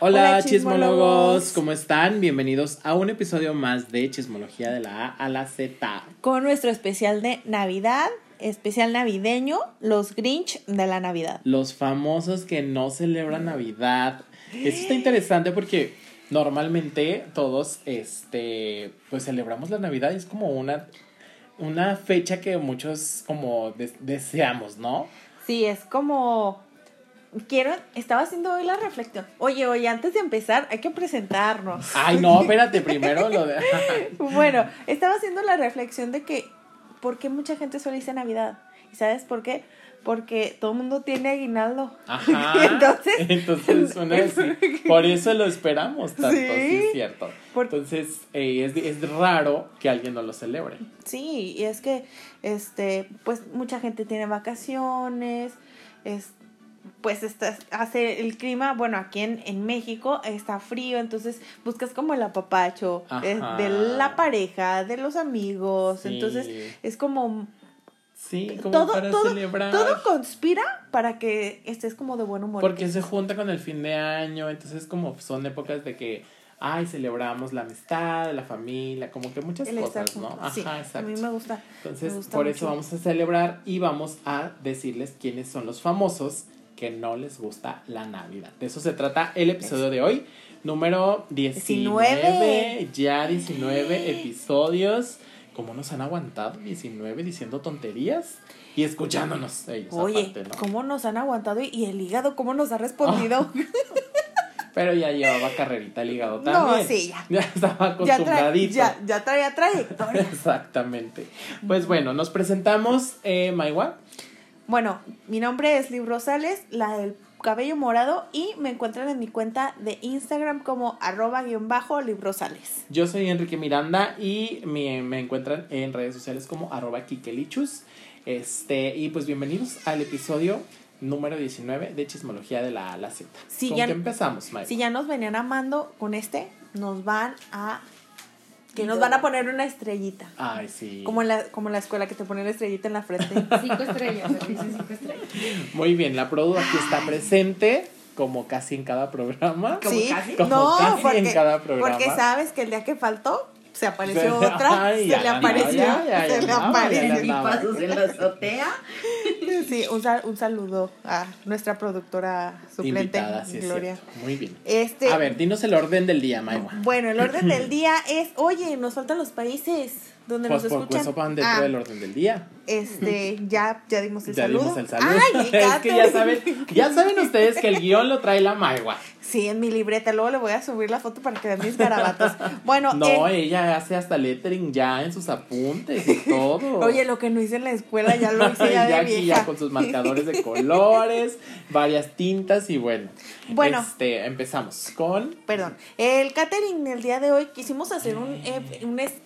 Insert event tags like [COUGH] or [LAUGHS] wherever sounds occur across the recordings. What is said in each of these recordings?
Hola, chismólogos, ¿cómo están? Bienvenidos a un episodio más de Chismología de la A a la Z. Con nuestro especial de Navidad, especial navideño, los Grinch de la Navidad. Los famosos que no celebran Navidad. Eso está interesante porque normalmente todos, este, pues celebramos la Navidad y es como una, una fecha que muchos como deseamos, ¿no? Sí, es como quiero, estaba haciendo hoy la reflexión. Oye, oye, antes de empezar, hay que presentarnos. Ay, no, espérate, primero lo de. [LAUGHS] bueno, estaba haciendo la reflexión de que, ¿por qué mucha gente solo dice Navidad? ¿Y sabes por qué? Porque todo el mundo tiene aguinaldo. Ajá. [LAUGHS] entonces, entonces [LAUGHS] por eso lo esperamos tanto, sí, es cierto. entonces, eh, es, es raro que alguien no lo celebre. Sí, y es que, este, pues mucha gente tiene vacaciones, este pues estás, hace el clima, bueno, aquí en, en México está frío, entonces buscas como el apapacho de la pareja, de los amigos, entonces es como... Sí, como todo, para todo, celebrar. Todo conspira para que estés como de buen humor. Porque se junta con el fin de año, entonces como son épocas de que ay, celebramos la amistad, la familia, como que muchas cosas, ¿no? Ajá, exacto. A mí me gusta. Entonces, por eso vamos a celebrar y vamos a decirles quiénes son los famosos que no les gusta la Navidad. De eso se trata el episodio de hoy, número 19. Ya 19 episodios. ¿Cómo nos han aguantado 19 diciendo tonterías? Y escuchándonos ellos. Oye, ¿cómo nos han aguantado? Y el hígado, ¿cómo nos ha respondido? [LAUGHS] Pero ya llevaba carrerita el hígado también. No, sí, [LAUGHS] ya. Ya estaba acostumbradito. Ya, ya, traía trayectoria. [LAUGHS] Exactamente. Pues bueno, nos presentamos, eh, Maiwa. Bueno, mi nombre es Liv Rosales, la del cabello morado, y me encuentran en mi cuenta de Instagram como arroba guion bajo Librosales. Yo soy Enrique Miranda y me, encuentran en redes sociales como arroba Kikelichus. Este, y pues bienvenidos al episodio número 19 de Chismología de la A la Z. Si ¿Con ya, qué empezamos, Si ya nos venían amando con este, nos van a que nos van a poner una estrellita. Ay, sí. Como en la, como en la escuela que te ponen la estrellita en la frente. [LAUGHS] cinco estrellas, cinco estrellas. Muy bien, la Produ aquí está presente. Como casi en cada programa. ¿Sí? casi? Como casi en cada programa. Porque sabes que el día que faltó, se apareció [LAUGHS] otra, se le apareció, se le apareció. Y pasos en la azotea. Sí, un, un saludo a nuestra productora suplente, Gloria. Muy bien. Este, a ver, dinos el orden del día, Maiwa. Bueno, el orden del [CLEARS THROAT] día es, oye, nos faltan los países donde pues nos por escuchan. Pues van dentro ah. del orden del día. Este, [LAUGHS] ya, ya dimos el ya saludo. Dimos el saludo. Ay, [LAUGHS] es que ya saben, ya saben ustedes que el guion lo trae la Maigua. Sí, en mi libreta. Luego le voy a subir la foto para que vean mis garabatos. Bueno. No, eh, ella hace hasta lettering ya en sus apuntes y todo. [LAUGHS] Oye, lo que no hice en la escuela ya lo hice ya, [LAUGHS] ya de aquí ya con sus marcadores de colores, [LAUGHS] varias tintas y bueno. Bueno. Este, empezamos con. Perdón. El catering el día de hoy quisimos hacer un, eh,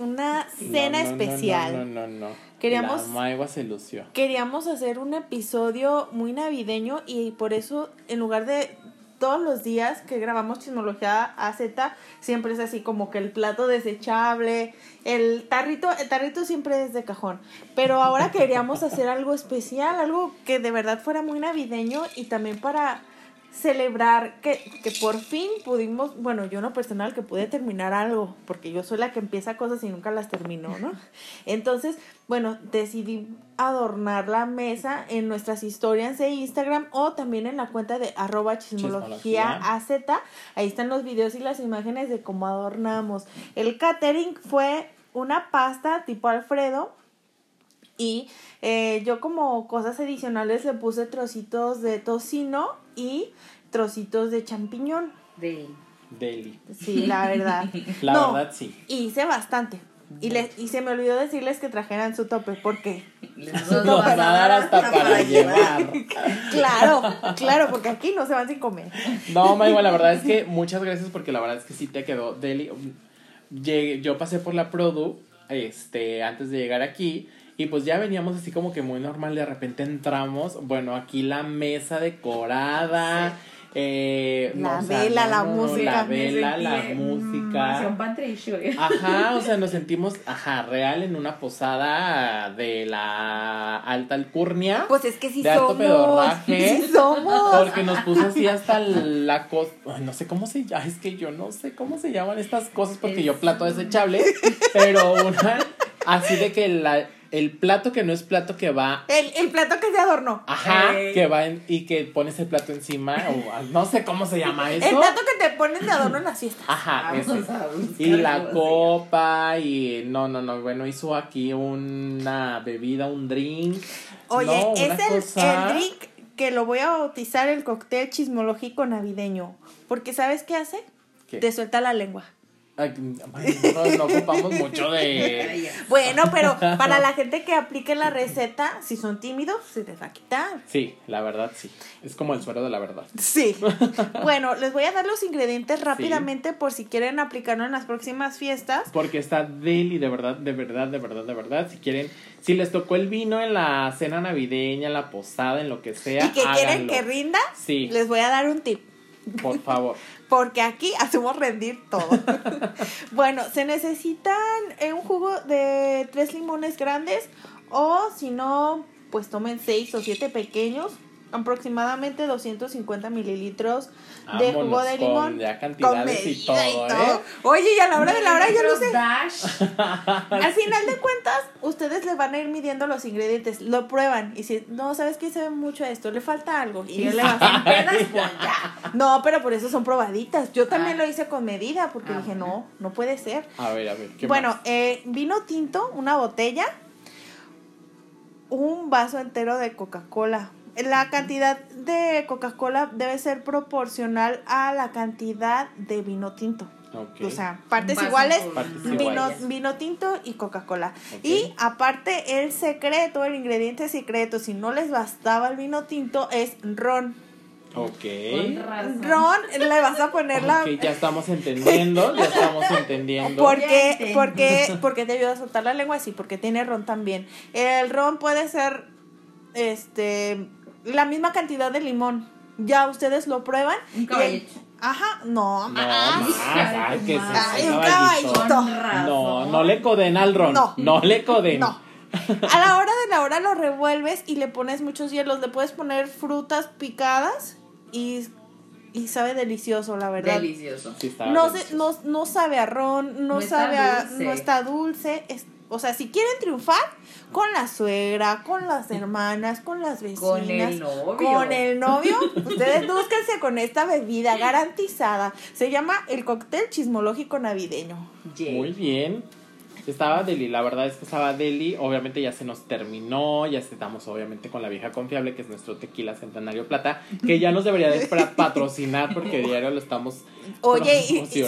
una cena especial. No, no, no, no. Queríamos, la se lució. Queríamos hacer un episodio muy navideño y por eso, en lugar de todos los días que grabamos Chismología AZ, siempre es así como que el plato desechable, el tarrito, el tarrito siempre es de cajón. Pero ahora queríamos hacer algo especial, algo que de verdad fuera muy navideño y también para celebrar que, que por fin pudimos, bueno, yo no personal, que pude terminar algo, porque yo soy la que empieza cosas y nunca las termino, ¿no? [LAUGHS] Entonces, bueno, decidí adornar la mesa en nuestras historias de Instagram o también en la cuenta de arroba chismología AZ. Ahí están los videos y las imágenes de cómo adornamos. El catering fue una pasta tipo Alfredo y eh, yo como cosas adicionales le puse trocitos de tocino y trocitos de champiñón. Deli. Deli. Sí, la verdad. [LAUGHS] la verdad, sí. Hice bastante. Y, les, y se me olvidó decirles que trajeran su tope, porque les va a dar hasta para llevar. [LAUGHS] claro, claro, porque aquí no se van sin comer. No, Maywa, la verdad es que muchas gracias porque la verdad es que sí te quedó deli. yo pasé por la Produ este, antes de llegar aquí y pues ya veníamos así como que muy normal, de repente entramos, bueno, aquí la mesa decorada, Eh, La vela, la música. La vela, la en música. Ajá, o sea, nos [LAUGHS] sentimos, ajá, real en una posada de la alta alcurnia. Pues es que sí De alto somos. pedorraje. [LAUGHS] Sí somos. Porque nos puso así hasta la cosa. No sé cómo se llama. Es que yo no sé cómo se llaman estas cosas porque yo plato desechable. Pero una. Así de que la, el plato que no es plato que va. El, el plato que se adornó. Ajá, Ey. que va en- y que pones el plato encima. O, no sé cómo se llama eso. El plato que te ponen de adorno en las fiestas. Ajá, ese. Vamos a buscar Y la copa y no, no, no, bueno, hizo aquí una bebida, un drink. Oye, No, es el, cosa- el drink que lo voy a bautizar el cóctel chismológico navideño. Porque ¿sabes qué hace? ¿Qué? Te suelta la lengua. Ay, no, no ocupamos mucho de... Bueno, pero para la [LAUGHS] gente que aplique la receta, si son tímidos, se les va a quitar. Sí, la verdad sí. Es como el suero de la verdad. Sí. [LAUGHS] Bueno, les voy a dar los ingredientes rápidamente por si quieren aplicarlo en las próximas fiestas. Porque está deli, de verdad, de verdad, de verdad, de verdad. Si quieren, si les tocó el vino en la cena navideña, en la posada, en lo que sea, y que quieren háganlo. que rinda, Sí, les voy a dar un tip. por favor. [LAUGHS] Porque aquí hacemos rendir todo. [LAUGHS] bueno, se necesitan eh, un jugo de tres limones grandes o si no, pues tomen seis o siete pequeños. Aproximadamente 250 mililitros de jugo de con limón. ya cantidades y medida todo, ¿eh? Oye, y a la hora de la hora yo lo sé. Dash. [LAUGHS] Al final de cuentas, ustedes le van a ir midiendo los ingredientes, lo prueban y si no sabes que se ve mucho esto, le falta algo y ya le vas [LAUGHS] a- pedas, pues ya. No, pero por eso son probaditas. Yo también Ah. lo hice con medida porque Ah, dije, no, no puede ser. A ver, a ver, ¿qué Bueno, más? eh, vino tinto, una botella, un vaso entero de Coca-Cola. La cantidad de Coca-Cola debe ser proporcional a la cantidad de vino tinto. O sea, partes iguales, Partes vino, iguales. vino tinto y Coca-Cola. Y aparte, el secreto, el ingrediente secreto, si no les bastaba el vino tinto, es ron. Ok. Ron, le vas a poner la... Ok, ya estamos entendiendo, ya estamos entendiendo. [LAUGHS] Porque, porque te ayuda a soltar la lengua, sí, porque tiene ron también. El ron puede ser, este, la misma cantidad de limón. Ya ustedes lo prueban. Un y- caballito. Ajá, no, No, más. más, ay, que Ay, ese un caballito. No, no le coden al ron. No. No, le coden. No. A la hora de la hora lo revuelves y le pones muchos hielos. Le puedes poner frutas picadas y, y sabe delicioso, la verdad. Delicioso. Sí, está No, se, delicioso. no, no sabe a ron, no, No está sabe a, dulce. no está dulce. es- o sea, si quieren triunfar con la suegra, con las hermanas, con las vecinas, Con el novio. con el novio, ustedes búsquense con esta bebida [LAUGHS] garantizada. Se llama el cóctel chismológico navideño. Yeah. Muy bien. Estaba Deli, la verdad es que estaba Deli. Obviamente ya se nos terminó. Ya estamos, obviamente, con la vieja confiable, que es nuestro tequila centenario plata. Que ya nos debería de patrocinar porque diario lo estamos Oye, y- sí,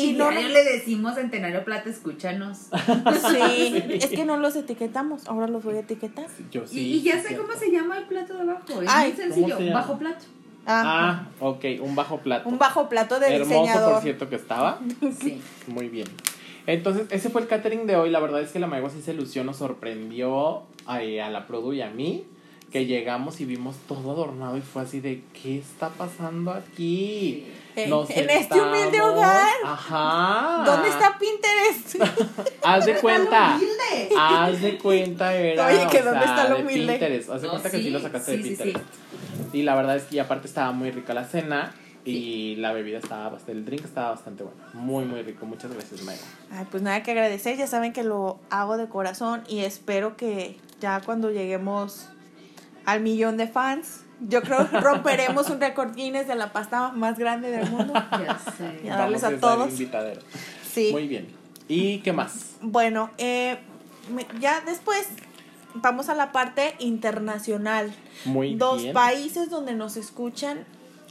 Y no, diario le decimos Centenario Plata, escúchanos. [LAUGHS] sí, es que no los etiquetamos, ahora los voy a etiquetar. Yo sí. y, y ya sé cierto. cómo se llama el plato de abajo. Es Ay, muy sencillo. Bajo plato. Ah, Ah, ok, un bajo plato. un bajo plato de Hermoso, por diseñador. cierto, que estaba. [LAUGHS] Sí. Muy bien. Entonces, ese fue el catering de hoy. La verdad es que la Maigua sí se lució, nos sorprendió a, a la Produ y a mí. Que llegamos y vimos todo adornado y fue así de, ¿qué está pasando aquí? En- Nos en este humilde hogar. Ajá. ¿Dónde está Pinterest? [LAUGHS] Haz de [LAUGHS] cuenta. Haz de cuenta, era. Oye, que ¿dónde sea, está lo de humilde? Pinterest. Haz de No, cuenta que sí sí, lo sacaste de sí, sí, sí. Pinterest. Y la verdad es que aparte estaba muy rica la cena. Y la bebida estaba bastante, el drink estaba bastante bueno. Muy, muy rico. Muchas gracias, Maigo. Ay, pues nada que agradecer, ya saben que lo hago de corazón y espero que ya cuando lleguemos al millón de fans, yo creo que [LAUGHS] romperemos un récord Guinness de la pasta más grande del mundo. Ya sé. Ya. darles a todos. invitadero. Sí. Muy bien. ¿Y qué más? Bueno, eh, ya después vamos a la parte internacional. Muy Dos bien. países donde nos escuchan.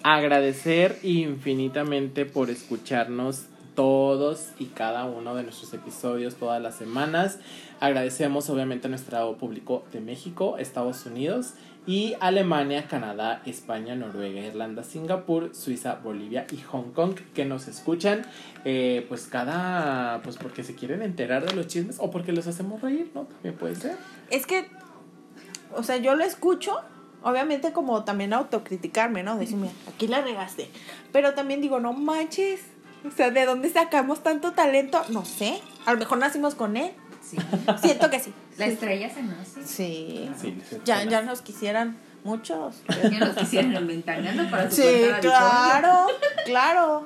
Agradecer infinitamente por escucharnos todos y cada uno de nuestros episodios todas las semanas. Agradecemos obviamente a nuestro público de México, Estados Unidos y Alemania, Canadá, España, Noruega, Irlanda, Singapur, Suiza, Bolivia y Hong Kong que nos escuchan eh, pues cada pues porque se quieren enterar de los chismes o porque los hacemos reír, ¿no? También puede ser. Es que, o sea, yo lo escucho obviamente como también autocriticarme, ¿no? Decirme, aquí la regaste. Pero también digo, no manches. O sea, ¿de dónde sacamos tanto talento? No sé. A lo mejor nacimos con él. Sí. Siento que sí. La estrella se nace. Sí. Sí, sí, Ya, sí. ya nos quisieran muchos. Ya nos quisieran en ventaneando para su Sí, cuenta de claro, claro.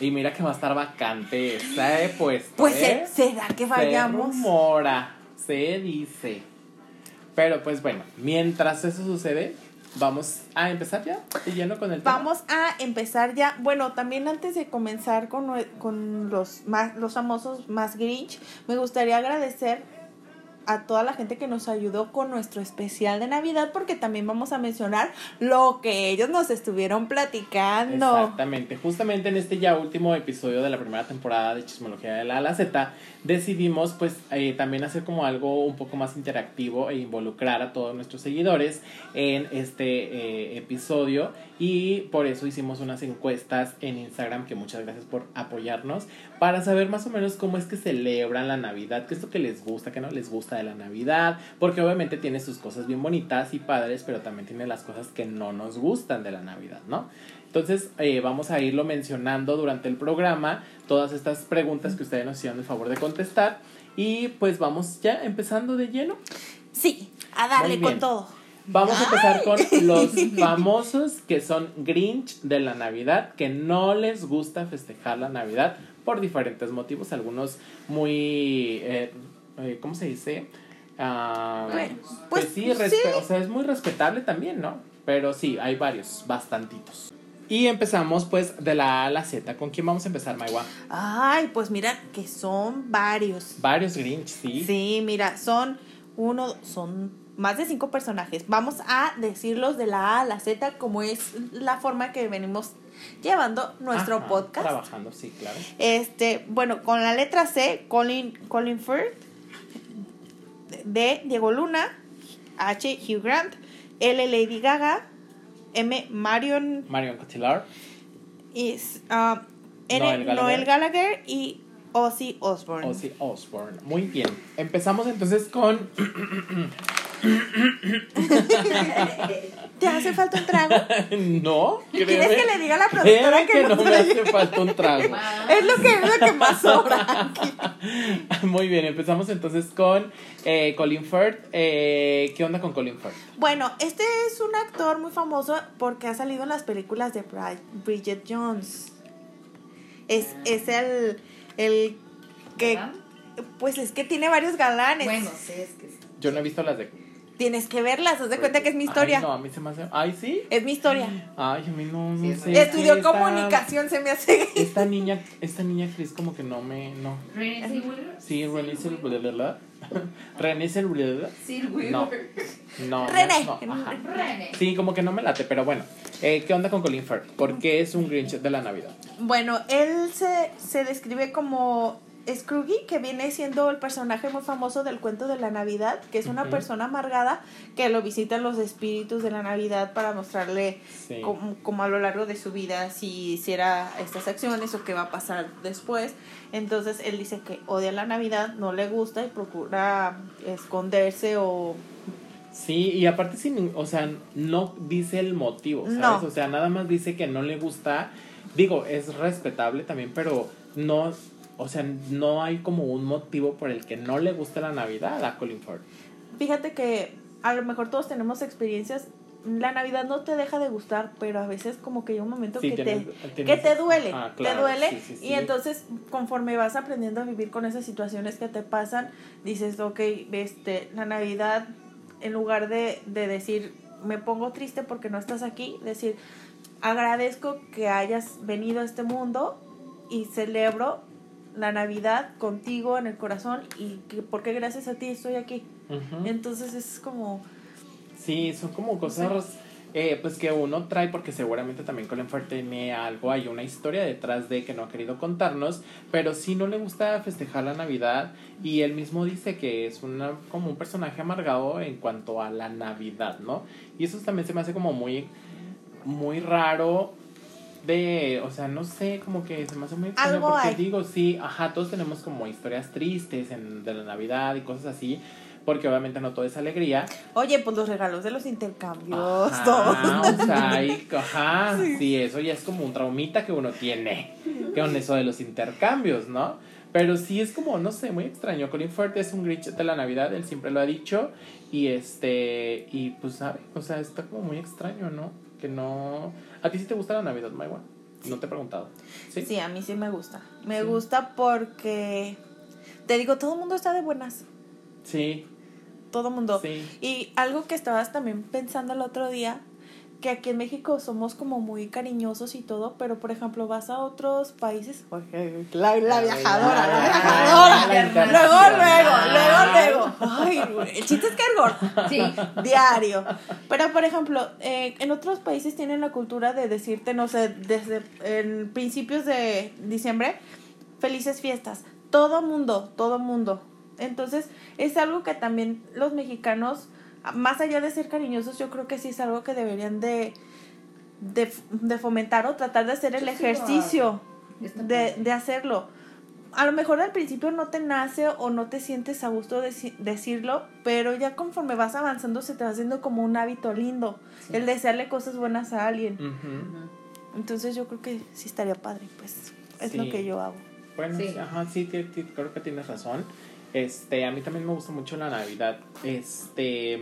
Y mira que va a estar vacante esa he puesto. Pues ¿eh? será que Se vayamos. rumora, se dice. Pero pues bueno, mientras eso sucede, vamos a empezar ya lleno con el tema. Vamos a empezar ya. Bueno, también antes de comenzar con, con los, más, los famosos más Grinch, me gustaría agradecer a toda la gente que nos ayudó con nuestro especial de Navidad, porque también vamos a mencionar lo que ellos nos estuvieron platicando. Exactamente, justamente en este ya último episodio de la primera temporada de Chismología de la A a la Z, decidimos pues eh, también hacer como algo un poco más interactivo e involucrar a todos nuestros seguidores en este eh, episodio y por eso hicimos unas encuestas en Instagram que muchas gracias por apoyarnos para saber más o menos cómo es que celebran la Navidad, qué es lo que les gusta, qué no les gusta de la Navidad, porque obviamente tiene sus cosas bien bonitas y padres, pero también tiene las cosas que no nos gustan de la Navidad, ¿no? Entonces eh, vamos a irlo mencionando durante el programa, todas estas preguntas que ustedes nos hicieron el favor de contestar y pues vamos ya empezando de lleno. Sí, a darle con todo. Vamos a empezar con los [LAUGHS] famosos que son Grinch de la Navidad, que no les gusta festejar la Navidad por diferentes motivos, algunos muy, eh, eh, ¿cómo se dice? Ah, Bueno, pues, pues, sí, sí. o sea, es muy respetable también, ¿no? Pero sí, hay varios, bastantitos. Y empezamos pues de la A a la Z. ¿Con quién vamos a empezar, Maiwa? Ay, pues mira que son varios. Varios Grinch, sí. Sí, mira, son uno, son más de cinco personajes. Vamos a decirlos de la A a la Z, como es la forma que venimos llevando nuestro Ajá, podcast. Trabajando, sí, claro. Este, bueno, con la letra C, Colin, Colin Firth, D, Diego Luna, H, Hugh Grant, L, Lady Gaga, M, Marion, Marion Cotillard. y, ah, N, Noel Gallagher. Noel Gallagher y Ozzy Osbourne. Ozzy Osbourne. Muy bien. Empezamos entonces con. [LAUGHS] [LAUGHS] ¿Te hace falta un trago? [LAUGHS] no. ¿Quieres créeme- que le diga a la productora que que no no me hace falta un trago. [LAUGHS] Es lo que, es lo que más sobra. [LAUGHS] Muy bien, empezamos entonces con eh, Colin Firth. Eh, ¿Qué onda con Colin Firth? Bueno, este es un actor muy famoso porque ha salido en las películas de Bri- Bridget Jones. Es, es el, el que, pues es que tiene varios galanes. Bueno, sí, es que sí. Yo no he visto las de. Tienes que verlas, haz de cuenta que es mi historia. Ay, no, a mí se me hace. Ay, sí. Es mi historia. Ay, a mí no, Sí, no es sé. Estudió esta- comunicación, se me hace. Esta niña, esta niña actriz como que no me. No. Renée Zellweger. Sí, Renée Zellweger. [LAUGHS] Renée Zellweger. Zellweger. No. No. René. no, ajá. Renée. Sí, como que no me late, pero bueno. Eh, ¿Qué onda con Colin Firth? ¿Por qué es un Grinch de la Navidad? Bueno, él se, se describe como Scrooge, que viene siendo el personaje muy famoso del cuento de la Navidad, que es una persona amargada que lo visitan los espíritus de la Navidad para mostrarle Sí. como, como a lo largo de su vida si hiciera estas acciones o qué va a pasar después. Entonces él dice que odia la Navidad, no le gusta y procura esconderse o... Sí, y aparte, sin, o sea, no dice el motivo, ¿sabes? No. O sea, nada más dice que no le gusta. Digo, es respetable también, pero no, o sea, no hay como un motivo por el que no le gusta la Navidad a Colin Firth. Fíjate que a lo mejor todos tenemos experiencias. La Navidad no te deja de gustar, pero a veces como que hay un momento Sí, que, tienes- te, tienes- que te duele, Ah, te duele sí, sí, sí. y entonces conforme vas aprendiendo a vivir con esas situaciones que te pasan, dices, ok, este, la Navidad, en lugar de, de decir, me pongo triste porque no estás aquí, decir, agradezco que hayas venido a este mundo y celebro la Navidad contigo en el corazón y que porque gracias a ti estoy aquí. Entonces es como, Sí, son como cosas eh, pues que uno trae porque seguramente también Colin Firth tiene algo, hay una historia detrás de que no ha querido contarnos, pero sí no le gusta festejar la Navidad y él mismo dice que es una, como un personaje amargado en cuanto a la Navidad, ¿no? Y eso también se me hace como muy, muy raro de, o sea, no sé, como que se me hace muy extraño Algo porque hay. digo, sí, ajá, todos tenemos como historias tristes en, de la Navidad y cosas así, porque obviamente no todo es alegría. Oye, pues los regalos de los intercambios, Ajá, todo. o sea, ajá, [LAUGHS] sí. eso ya es como un traumita que uno tiene con eso de los intercambios, ¿no? Pero sí es como, no sé, muy extraño. Colin Firth es un Grinch de la Navidad, él siempre lo ha dicho. Y este, y pues, ¿sabe? O sea, está como muy extraño, ¿no? Que no. ¿A ti sí te gusta la Navidad, Maiwa? No te he preguntado. ¿Sí? Sí, a mí sí me gusta. Me Sí. gusta porque, te digo, todo el mundo está de buenas. Sí. Todo el mundo. Sí. Y algo que estabas también pensando el otro día, que aquí en México somos como muy cariñosos y todo, pero por ejemplo vas a otros países, la, la viajadora, la viajadora. Luego, luego, luego, luego. Ay, el chiste es que es gordo. Sí. Diario. Pero, por ejemplo, eh, en otros países tienen la cultura de decirte, no sé, desde en principios de diciembre, felices fiestas. Todo mundo, todo mundo. Entonces, es algo que también los mexicanos, más allá de ser cariñosos, yo creo que sí es algo que deberían de, de, de fomentar o tratar de hacer el ejercicio de, de hacerlo. A lo mejor al principio no te nace o no te sientes a gusto deci- decirlo, pero ya conforme vas avanzando se te va haciendo como un hábito lindo, Sí. el desearle cosas buenas a alguien. Entonces yo creo que sí estaría padre, pues es lo que yo hago. Bueno, Sí. ajá, sí, creo que tienes razón. Este, a mí también me gusta mucho la Navidad. Este,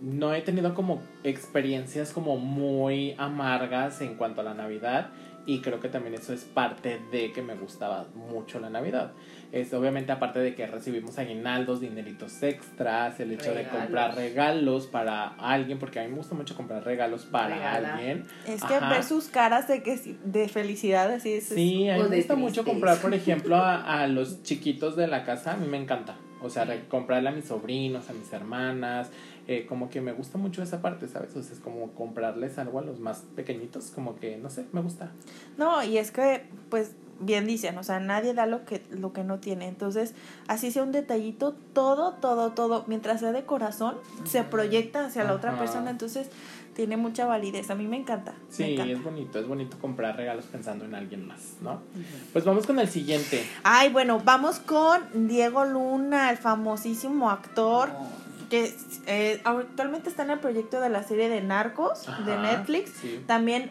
no he tenido como experiencias como muy amargas en cuanto a la Navidad y creo que también eso es parte de que me gustaba mucho la Navidad. Es obviamente aparte de que recibimos aguinaldos, dineritos extras, el hecho de comprar regalos para alguien, porque a mí me gusta mucho comprar regalos para alguien. Es que Ajá. ver sus caras de que de felicidad así es. Sí, a mí me gusta mucho comprar, por [LAUGHS] ejemplo, a, a los chiquitos de la casa, a mí me encanta. O sea, comprarle a mis sobrinos, a mis hermanas, eh, como que me gusta mucho esa parte, ¿sabes? O sea, es como comprarles algo a los más pequeñitos, como que, no sé, me gusta. No, y es que, pues, bien dicen, o sea, nadie da lo que, lo que no tiene. Entonces, así sea un detallito, todo, todo, todo, mientras sea de corazón, se proyecta hacia la otra persona. Entonces, tiene mucha validez. A mí me encanta. me Sí, encanta. es bonito, es bonito comprar regalos pensando en alguien más, ¿no? Pues vamos con el siguiente. Ay, bueno, vamos con Diego Luna, el famosísimo actor que eh, actualmente está en el proyecto de la serie de Narcos de Netflix. sí. También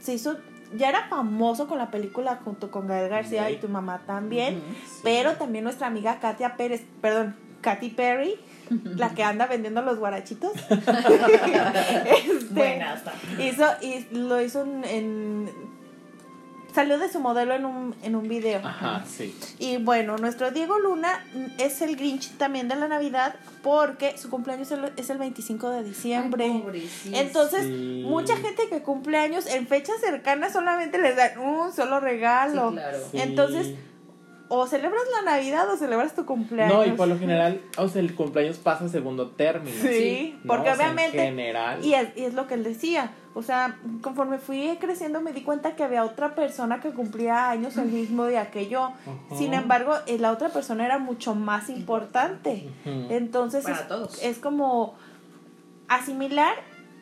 se hizo, ya era famoso con la película junto con Gael García y tu mamá también. Sí. Pero también nuestra amiga Katia Pérez, perdón, Katy Perry, [LAUGHS] la que anda vendiendo los guarachitos. [LAUGHS] [LAUGHS] Este, Buena está. hizo, y lo hizo en, en- salió de su modelo en un, en un video. Ajá, sí. Y bueno, nuestro Diego Luna es el Grinch también de la Navidad porque su cumpleaños es el- es el 25 de diciembre. Ay. Entonces, Sí. mucha gente que cumple años en fechas cercanas solamente les dan un solo regalo. Sí, claro. Sí. Entonces, O celebras la Navidad o celebras tu cumpleaños. No, y por lo general, o sea, el cumpleaños pasa a segundo término. Sí, Sí, ¿no? porque O sea, obviamente. En general. Y es, y es lo que él decía. O sea, conforme fui creciendo me di cuenta que había otra persona que cumplía años el mismo día que yo. Sin embargo, eh, la otra persona era mucho más importante. Entonces Para es, todos. es como asimilar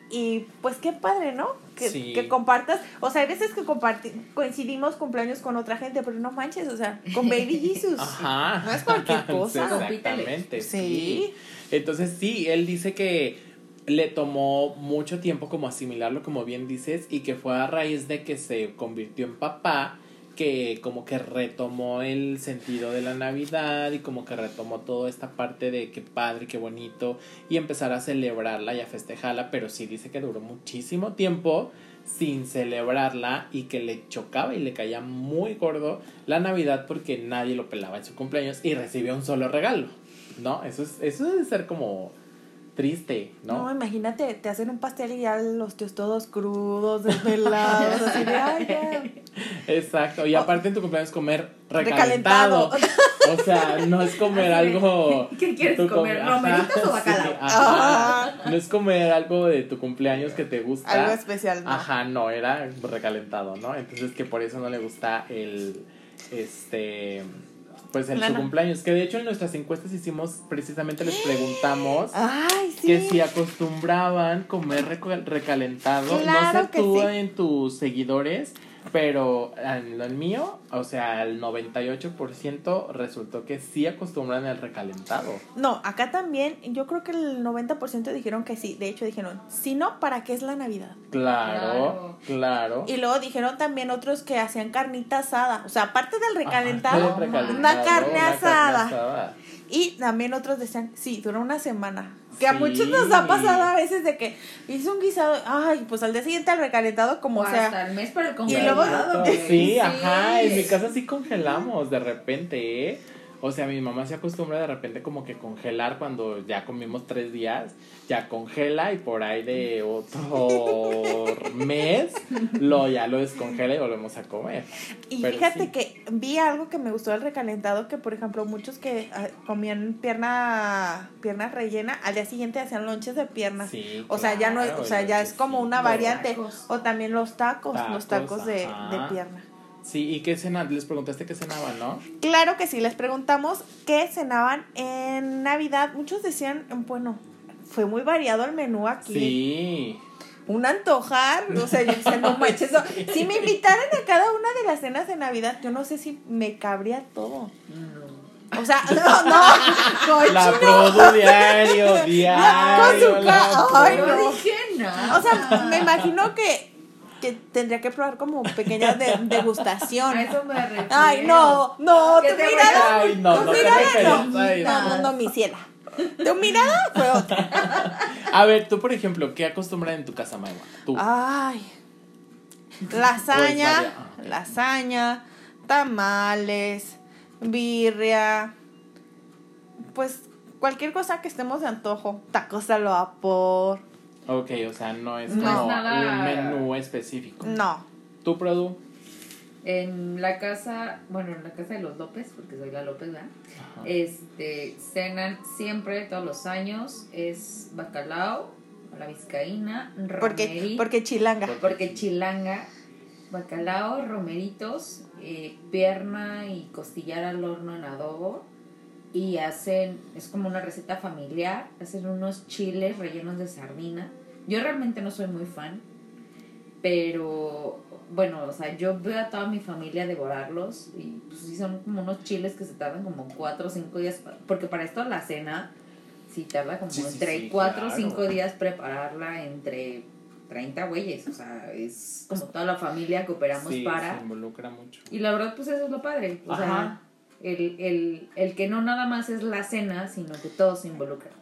y pues qué padre, ¿no? Que, Sí. que compartas. O sea, hay veces que coincidimos cumpleaños con otra gente, pero no manches, o sea, con Baby Jesus. Ajá. No es cualquier [LAUGHS] cosa. Exactamente. Sí. Sí. Entonces, sí, él dice que le tomó mucho tiempo como asimilarlo, como bien dices, y que fue a raíz de que se convirtió en papá que como que retomó el sentido de la Navidad y como que retomó toda esta parte de qué padre, qué bonito y empezar a celebrarla y a festejarla, pero sí dice que duró muchísimo tiempo sin celebrarla y que le chocaba y le caía muy gordo la Navidad porque nadie lo pelaba en su cumpleaños y recibió un solo regalo, ¿no? Eso es eso debe ser como triste, No, ¿no? imagínate, te hacen un pastel y ya los tíos todos crudos, desvelados, así de, ay, ya. [LAUGHS] Exacto, y aparte en tu cumpleaños comer Recalentado. recalentado. [LAUGHS] O sea, no es comer algo. [LAUGHS] ¿qué quieres comer? come- ¿Romeritos o sí, bacalao? ajá. No es comer algo de tu cumpleaños que te gusta. Algo especial, ¿no? Ajá, no, era recalentado, ¿no? Entonces que por eso no le gusta el este pues La su cumpleaños, que de hecho en nuestras encuestas hicimos precisamente les preguntamos Ay, sí. que si acostumbraban comer recalentado. Claro no sé tú en tus seguidores, Pero en el mío, o sea, el 98% resultó que sí acostumbran el recalentado. No, acá también, yo creo que el 90% dijeron que sí. De hecho, dijeron, si no, ¿para qué es la Navidad? Claro, claro. Y luego dijeron también otros que hacían carnita asada. O sea, aparte del recalentado, una carne una asada. asada. Y también otros decían, sí, dura una semana. Que a Sí. muchos nos ha pasado a veces de que hice un guisado, ay, pues al día siguiente al recalentado como o sea. hasta el mes para el Y luego- congelado. güey. Sí, ajá, en mi casa sí congelamos de repente, ¿eh? O sea, mi mamá se acostumbra de repente como que congelar cuando ya comimos tres días, ya congela y por ahí de otro [LAUGHS] mes lo ya lo descongela y volvemos a comer. Y Pero fíjate sí. que vi algo que me gustó del recalentado, que por ejemplo muchos que ah, comían pierna, pierna rellena, al día siguiente hacían lonches de piernas. Sí, o sea, ya no es, o sea, ya es como una variante. tacos. O también los tacos, los Tacos, tacos de, de pierna. Sí, ¿y qué cenaban? Les preguntaste qué cenaban, ¿no? Claro que sí, les preguntamos qué cenaban en Navidad. Muchos decían, bueno, fue muy variado el menú aquí. Sí. Un antojar, o sea, yo decía, no manches, no. si me invitaran a cada una de las cenas de Navidad, yo no sé si me cabría todo. No. O sea, [LAUGHS] no, no, La produ diario, [LAUGHS] diario. Con su la ay. No dije nada. O sea, me imagino que, que tendría que probar como pequeña de- degustación. A eso me refiero. Ay, no, no, ¿Qué tu te mirada, Ay, no, no te no, a eso. no, no, no, mi ciela. Tu mirada fue otra. [LAUGHS] A ver, tú, por ejemplo, ¿qué acostumbran en tu casa, Maiwa? Tú. Ay, [LAUGHS] Pues, lasaña, varia- ah, lasaña, tamales, birria, pues cualquier cosa que estemos de antojo, tacos al vapor, Ok, o sea, no es No como es nada- un menú específico. no. ¿Tú, Produ? En la casa, bueno, en la casa de los López, porque soy la López, ¿verdad? Ajá. Este, cenan siempre, todos los años, es bacalao, a la vizcaína, Porque, romerí, porque chilanga. porque chilanga, bacalao, romeritos, eh, pierna y costillar al horno en adobo. Y hacen, es como una receta familiar, hacen unos chiles rellenos de sardina. Yo realmente no soy muy fan, pero bueno, o sea, yo veo a toda mi familia devorarlos y pues sí son como unos chiles que se tardan como 4 o 5 días, porque para esto la cena sí tarda como Sí, entre 4 o. 5 días prepararla entre 30 güeyes, o sea, es como toda la familia que operamos sí, para... se involucra mucho. Y la verdad, pues eso es lo padre. O Ajá. sea, el, el, el que no nada más es la cena, sino que todos se involucran.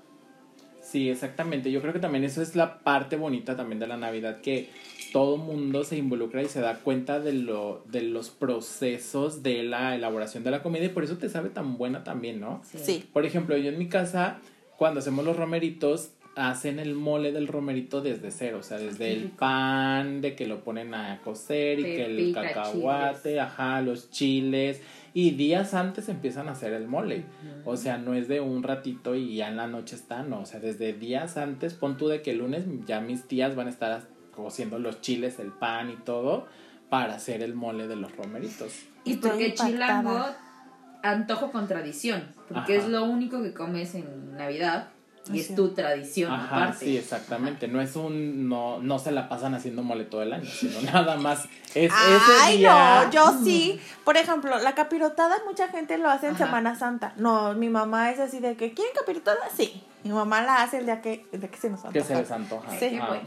Sí, exactamente. Yo creo que también eso es la parte bonita también de la Navidad, que todo mundo se involucra y se da cuenta de, lo, de los procesos de la elaboración de la comida y por eso te sabe tan buena también, ¿no? Sí. Por ejemplo, yo en mi casa, cuando hacemos los romeritos, hacen el mole del romerito desde cero, o sea, desde el [LAUGHS] pan, de que lo ponen a cocer y que el cacahuate, chiles. ajá, los chiles, y días antes empiezan a hacer el mole. O sea, no es de un ratito y ya en la noche está, no, o sea, desde días antes, pon tú de que el lunes ya mis tías van a estar cociendo los chiles, el pan y todo para hacer el mole de los romeritos. Y porque chilango, antojo con tradición, porque Ajá. es lo único que comes en Navidad y es tu tradición Ajá, aparte. sí, exactamente. No es un, no, no se la pasan haciendo mole todo el año, sino [LAUGHS] nada más es Ay, ese día. no, yo sí. Por ejemplo, la capirotada mucha gente lo hace en Ajá. Semana Santa. No, mi mamá es así de que, ¿quieren capirotada? Sí. Mi mamá la hace el día que, el día que se nos que se antoja. les antoja. Sí. Ah.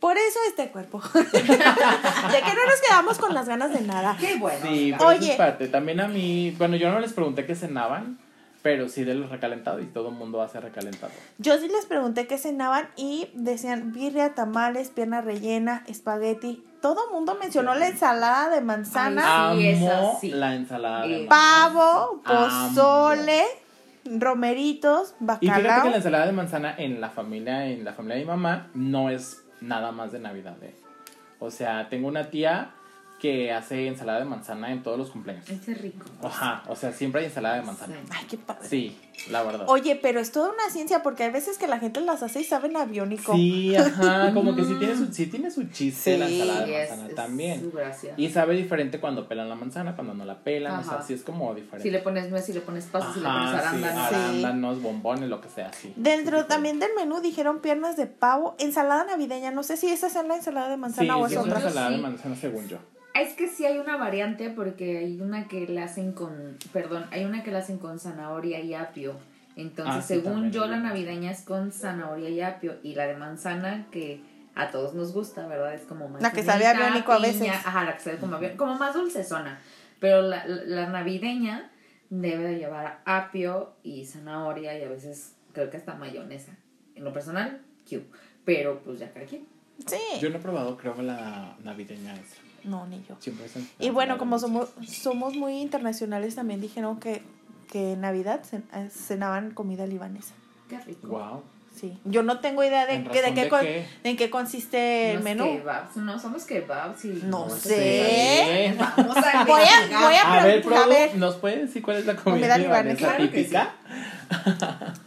Por eso este cuerpo. [LAUGHS] de que no nos quedamos con las ganas de nada. Qué bueno. Sí, pero Oye. es parte. También a mí, bueno, yo no les pregunté qué cenaban, pero sí de los recalentados y todo el mundo hace recalentado. Yo sí les pregunté qué cenaban y decían birria, tamales, pierna rellena, espagueti. Todo el mundo mencionó la ensalada de manzana, Ay, sí, Amo sí. la ensalada de Eh, manzana. pavo, Amo. pozole, romeritos, Y fíjate que bacalao. la ensalada de manzana en la familia, en la familia de mi mamá, no es nada más de Navidad, ¿eh? O sea, tengo una tía que hace ensalada de manzana en todos los cumpleaños. Ese es rico. Ajá, o sea, siempre hay ensalada de manzana. Sí. Ay, qué padre. Sí, la verdad. Oye, pero es toda una ciencia porque hay veces que la gente las hace y saben aviónico. Sí, ajá, [LAUGHS] como que sí tiene su, sí tiene su chiste la ensalada de es- manzana es también. su gracia. Y sabe diferente cuando pelan la manzana, cuando no la pelan, o sea, Ajá. sí es como diferente. Si le pones nuez, si le pones pasas, si le pones Ajá, sí, arándanos. Sí. arándanos, bombones, lo que sea, sí. Dentro Sí, también del menú dijeron piernas de pavo, ensalada navideña. No sé si esa es la ensalada de manzana o sí, es es otra. Ensalada de sí. manzana según yo. Es que sí hay una variante porque hay una que la hacen con, perdón, hay una que la hacen con zanahoria y apio. Entonces, Ah, sí, según yo, la navideña es con zanahoria y apio. Y la de manzana, que a todos nos gusta, ¿verdad? Es como La que sabe a manzanita, biónico a veces. Ajá, la que sabe como, a biónico, como más dulcezona. Pero la, la, la navideña debe de llevar apio y zanahoria y a veces creo que hasta mayonesa. En lo personal, Q. Pero pues ya cada quien. Sí. Yo no he probado, creo, la navideña esa. No, ni yo. Siempre es en- Y bueno, como somos, somos muy internacionales, también dijeron que, que en Navidad cen- eh, cenaban comida libanesa. Qué rico. Wow. Sí. Yo no tengo idea de, ¿En que- de, razón qué, de con- qué? de en qué consiste el Unos menú. kebabs. No, somos kebabs y... No sé. sé. Vamos a Voy a, voy a, A ver, a ver. ¿nos pueden decir cuál es la Comida comida libanesa. libanesa Claro que típica? [LAUGHS]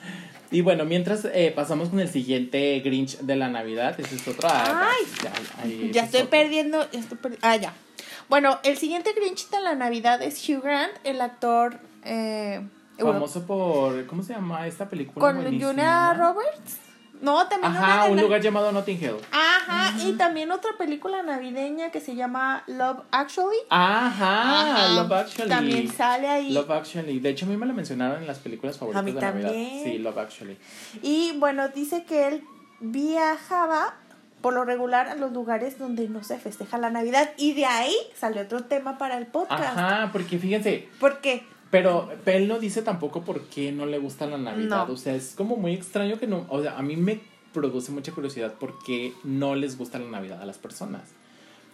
y bueno, mientras eh, pasamos con el siguiente Grinch de la Navidad, ese es otro. ah, Ay, ya, ahí, es estoy otro. perdiendo. ya estoy perdi- ah, ya. Bueno, el siguiente Grinch de la Navidad es Hugh Grant, el actor. Eh, Famoso por. ¿Cómo se llama esta película? con Buenísima. Julia Roberts. No, también una Ajá, de un lugar llamado Notting Hill. Ajá, y también otra película navideña que se llama Love Actually. Ajá, Ajá, Love Actually. También sale ahí. Love Actually. De hecho, a mí me la mencionaron en las películas favoritas mí de Navidad. también. Sí, Love Actually. Y bueno, dice que él viajaba por lo regular a los lugares donde no se festeja la Navidad. Y de ahí sale otro tema para el podcast. Ajá, porque fíjense, ¿Por qué? Pero él no dice tampoco por qué no le gusta la Navidad. No. O sea, es como muy extraño que no. O sea, a mí me produce mucha curiosidad por qué no les gusta la Navidad a las personas.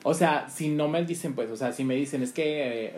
O sea, si no me dicen, pues, o sea, si me dicen es que eh,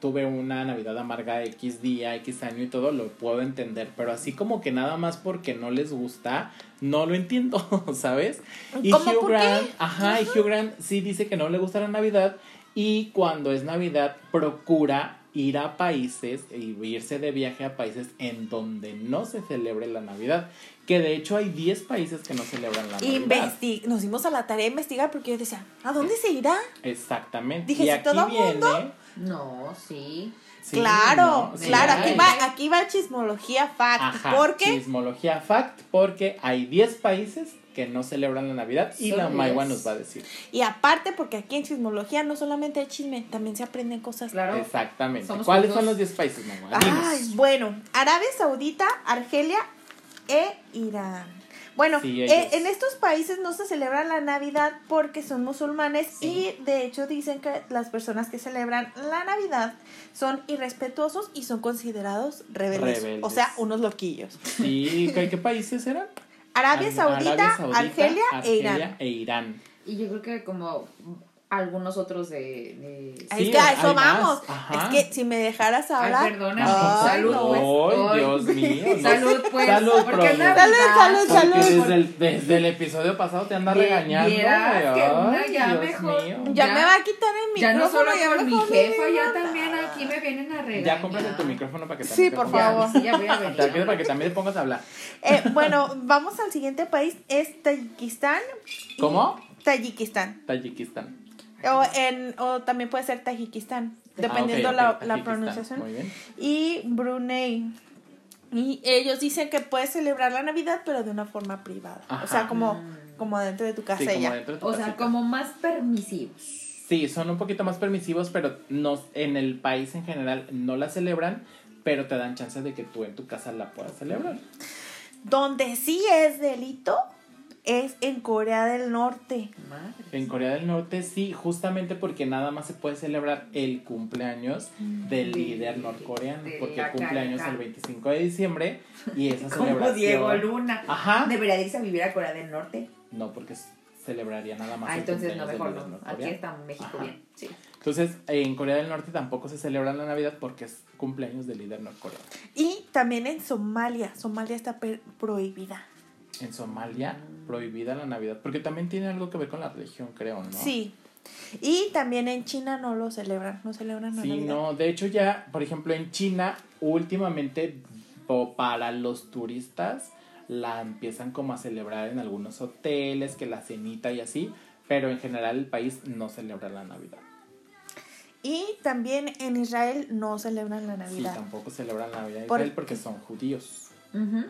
tuve una Navidad amarga X día, X año y todo, lo puedo entender. Pero así como que nada más porque no les gusta, no lo entiendo, [LAUGHS] ¿sabes? Y ¿Cómo, Hugh qué? Grant, ajá, y Hugh Grant sí dice que no le gusta la Navidad y cuando es Navidad procura ir a países y irse de viaje a países en donde no se celebre la Navidad. Que de hecho hay 10 países que no celebran la Navidad. Investi Nos dimos a la tarea de investigar porque yo decía, ¿a dónde se irá? Exactamente. Dije, y si aquí todo viene. mundo- No, sí. Sí, claro, no, sí claro, aquí va, aquí va chismología fact. Ajá, ¿Por qué? Chismología fact, porque hay 10 países que no celebran la Navidad y la Maiwa 10. nos va a decir. Y aparte, porque aquí en chismología no solamente hay chisme, también se aprenden cosas. Claro. Exactamente. Somos ¿Cuáles juntos. son los 10 países, Maiwa? Ay, bueno, Arabia Saudita, Argelia e Irán. Bueno, Sí, eh, en estos países no se celebra la Navidad porque son musulmanes Sí. y de hecho dicen que las personas que celebran la Navidad son irrespetuosos y son considerados rebeldes. Rebeldes. O sea, unos loquillos. ¿qué, qué países eran? Arabia Ar- Saudita, Arabia Saudita, Argelia, e Argelia Irán. e Irán. Y yo creo que como algunos otros de... de- Es Sí, que a eso vamos. Ajá. Es que si me dejaras hablar. Ay, perdona. Salud, no. pues. Ay, Ay. Dios mío. no. Salud, pues. [LAUGHS] Salud, es. Salud, salud, Porque salud. desde el, desde el episodio pasado te anda regañando. güey. que una ya Dios mejor- mío. Ya, Ya- me va a quitar el Ya no micrófono. solo por mi mejor me jefa, ya también aquí me vienen a regañar. Ya cómprate tu micrófono para que Sí, también te por pongas- favor. Ya, sí, ya voy a venir. Te para que también te pongas a hablar. Eh, bueno, vamos al siguiente país, es Tayikistán. ¿Cómo? Tayikistán. Tayikistán. O, en, o también puede ser Tajikistán, dependiendo Ah, ok, la, pronunciación. Muy bien. Y Brunei. Y ellos dicen que puedes celebrar la Navidad, pero de una forma privada. O sea, como, como dentro de tu casa Sí, como de tu O sea, como más permisivos. Sí, son un poquito más permisivos, pero no, en el país en general no la celebran, pero te dan chance de que tú en tu casa la puedas celebrar. Donde sí es delito es en Corea del Norte. Madre. En Corea del Norte sí, justamente porque nada más se puede celebrar el cumpleaños del De- líder norcoreano, de porque cumpleaños el 25 de diciembre y esa [LAUGHS] Como celebración... Diego Luna. Ajá. ¿Debería de irse a vivir a Corea del Norte? No, porque s- celebraría nada más Ah, el entonces no, cumpleaños del mejor líder no. Aquí está México Ajá. bien. Sí. Entonces, en Corea del Norte tampoco se celebra la Navidad porque es cumpleaños del líder norcoreano. Y también en Somalia. Somalia está prohibida. En Somalia, prohibida la Navidad, porque también tiene algo que ver con la religión, creo, ¿no? Sí. Y también en China no lo celebran, no celebran la Sí, Navidad. no, de hecho ya, por ejemplo, en China, últimamente, o para los turistas, la empiezan como a celebrar en algunos hoteles, que la cenita y así, pero en general el país no celebra la Navidad. Y también en Israel no celebran la Sí, Navidad. tampoco celebran la Navidad en ¿Por Israel porque son judíos.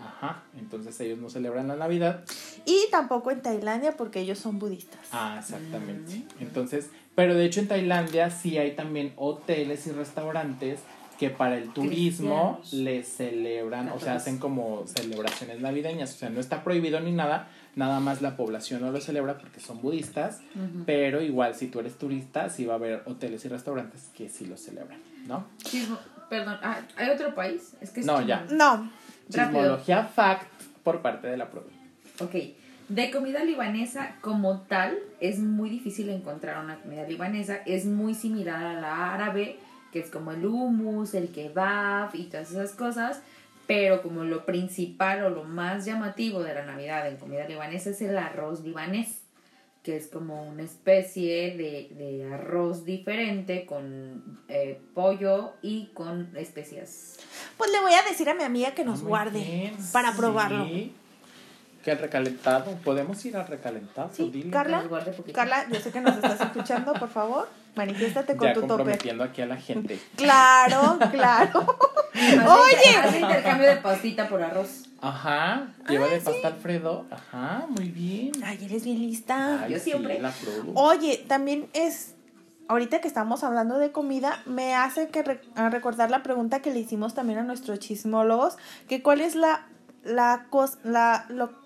Ajá, entonces ellos no celebran la Navidad. Y tampoco en Tailandia porque ellos son budistas. Ah, exactamente. Entonces, pero de hecho en Tailandia sí hay también hoteles y restaurantes que para el turismo les celebran, o sea, hacen como celebraciones navideñas, o sea, no está prohibido ni nada, nada más la población no lo celebra porque son budistas, pero igual si tú eres turista, sí va a haber hoteles y restaurantes que sí lo celebran, ¿no? perdón, ah, ¿hay otro país? Es que no, ya. No. Chismología fact por parte de la producción. Ok. De comida libanesa como tal, es muy difícil encontrar una comida libanesa. Es muy similar a la árabe, que es como el hummus, el kebab y todas esas cosas, pero como lo principal o lo más llamativo de la Navidad en comida libanesa es el arroz libanés, que es como una especie de, arroz diferente con eh, pollo y con especias. Pues le voy a decir a mi amiga que nos ah, guarde para probarlo. Que el recalentado, ¿podemos ir al recalentado? Sí, Carla, Carla, yo sé que nos estás escuchando, por favor, manifiéstate con tu comprometiendo aquí a la gente. [LAUGHS] Claro, claro. Oye. Haz intercambio de pastita por arroz. Ajá, lleva de pasta Alfredo. Ajá, muy bien. Ay, eres bien lista. yo siempre. Oye, también es ahorita que estamos hablando de comida, me hace que recordar la pregunta que le hicimos también a nuestros chismólogos, que cuál es la la cosa, la lo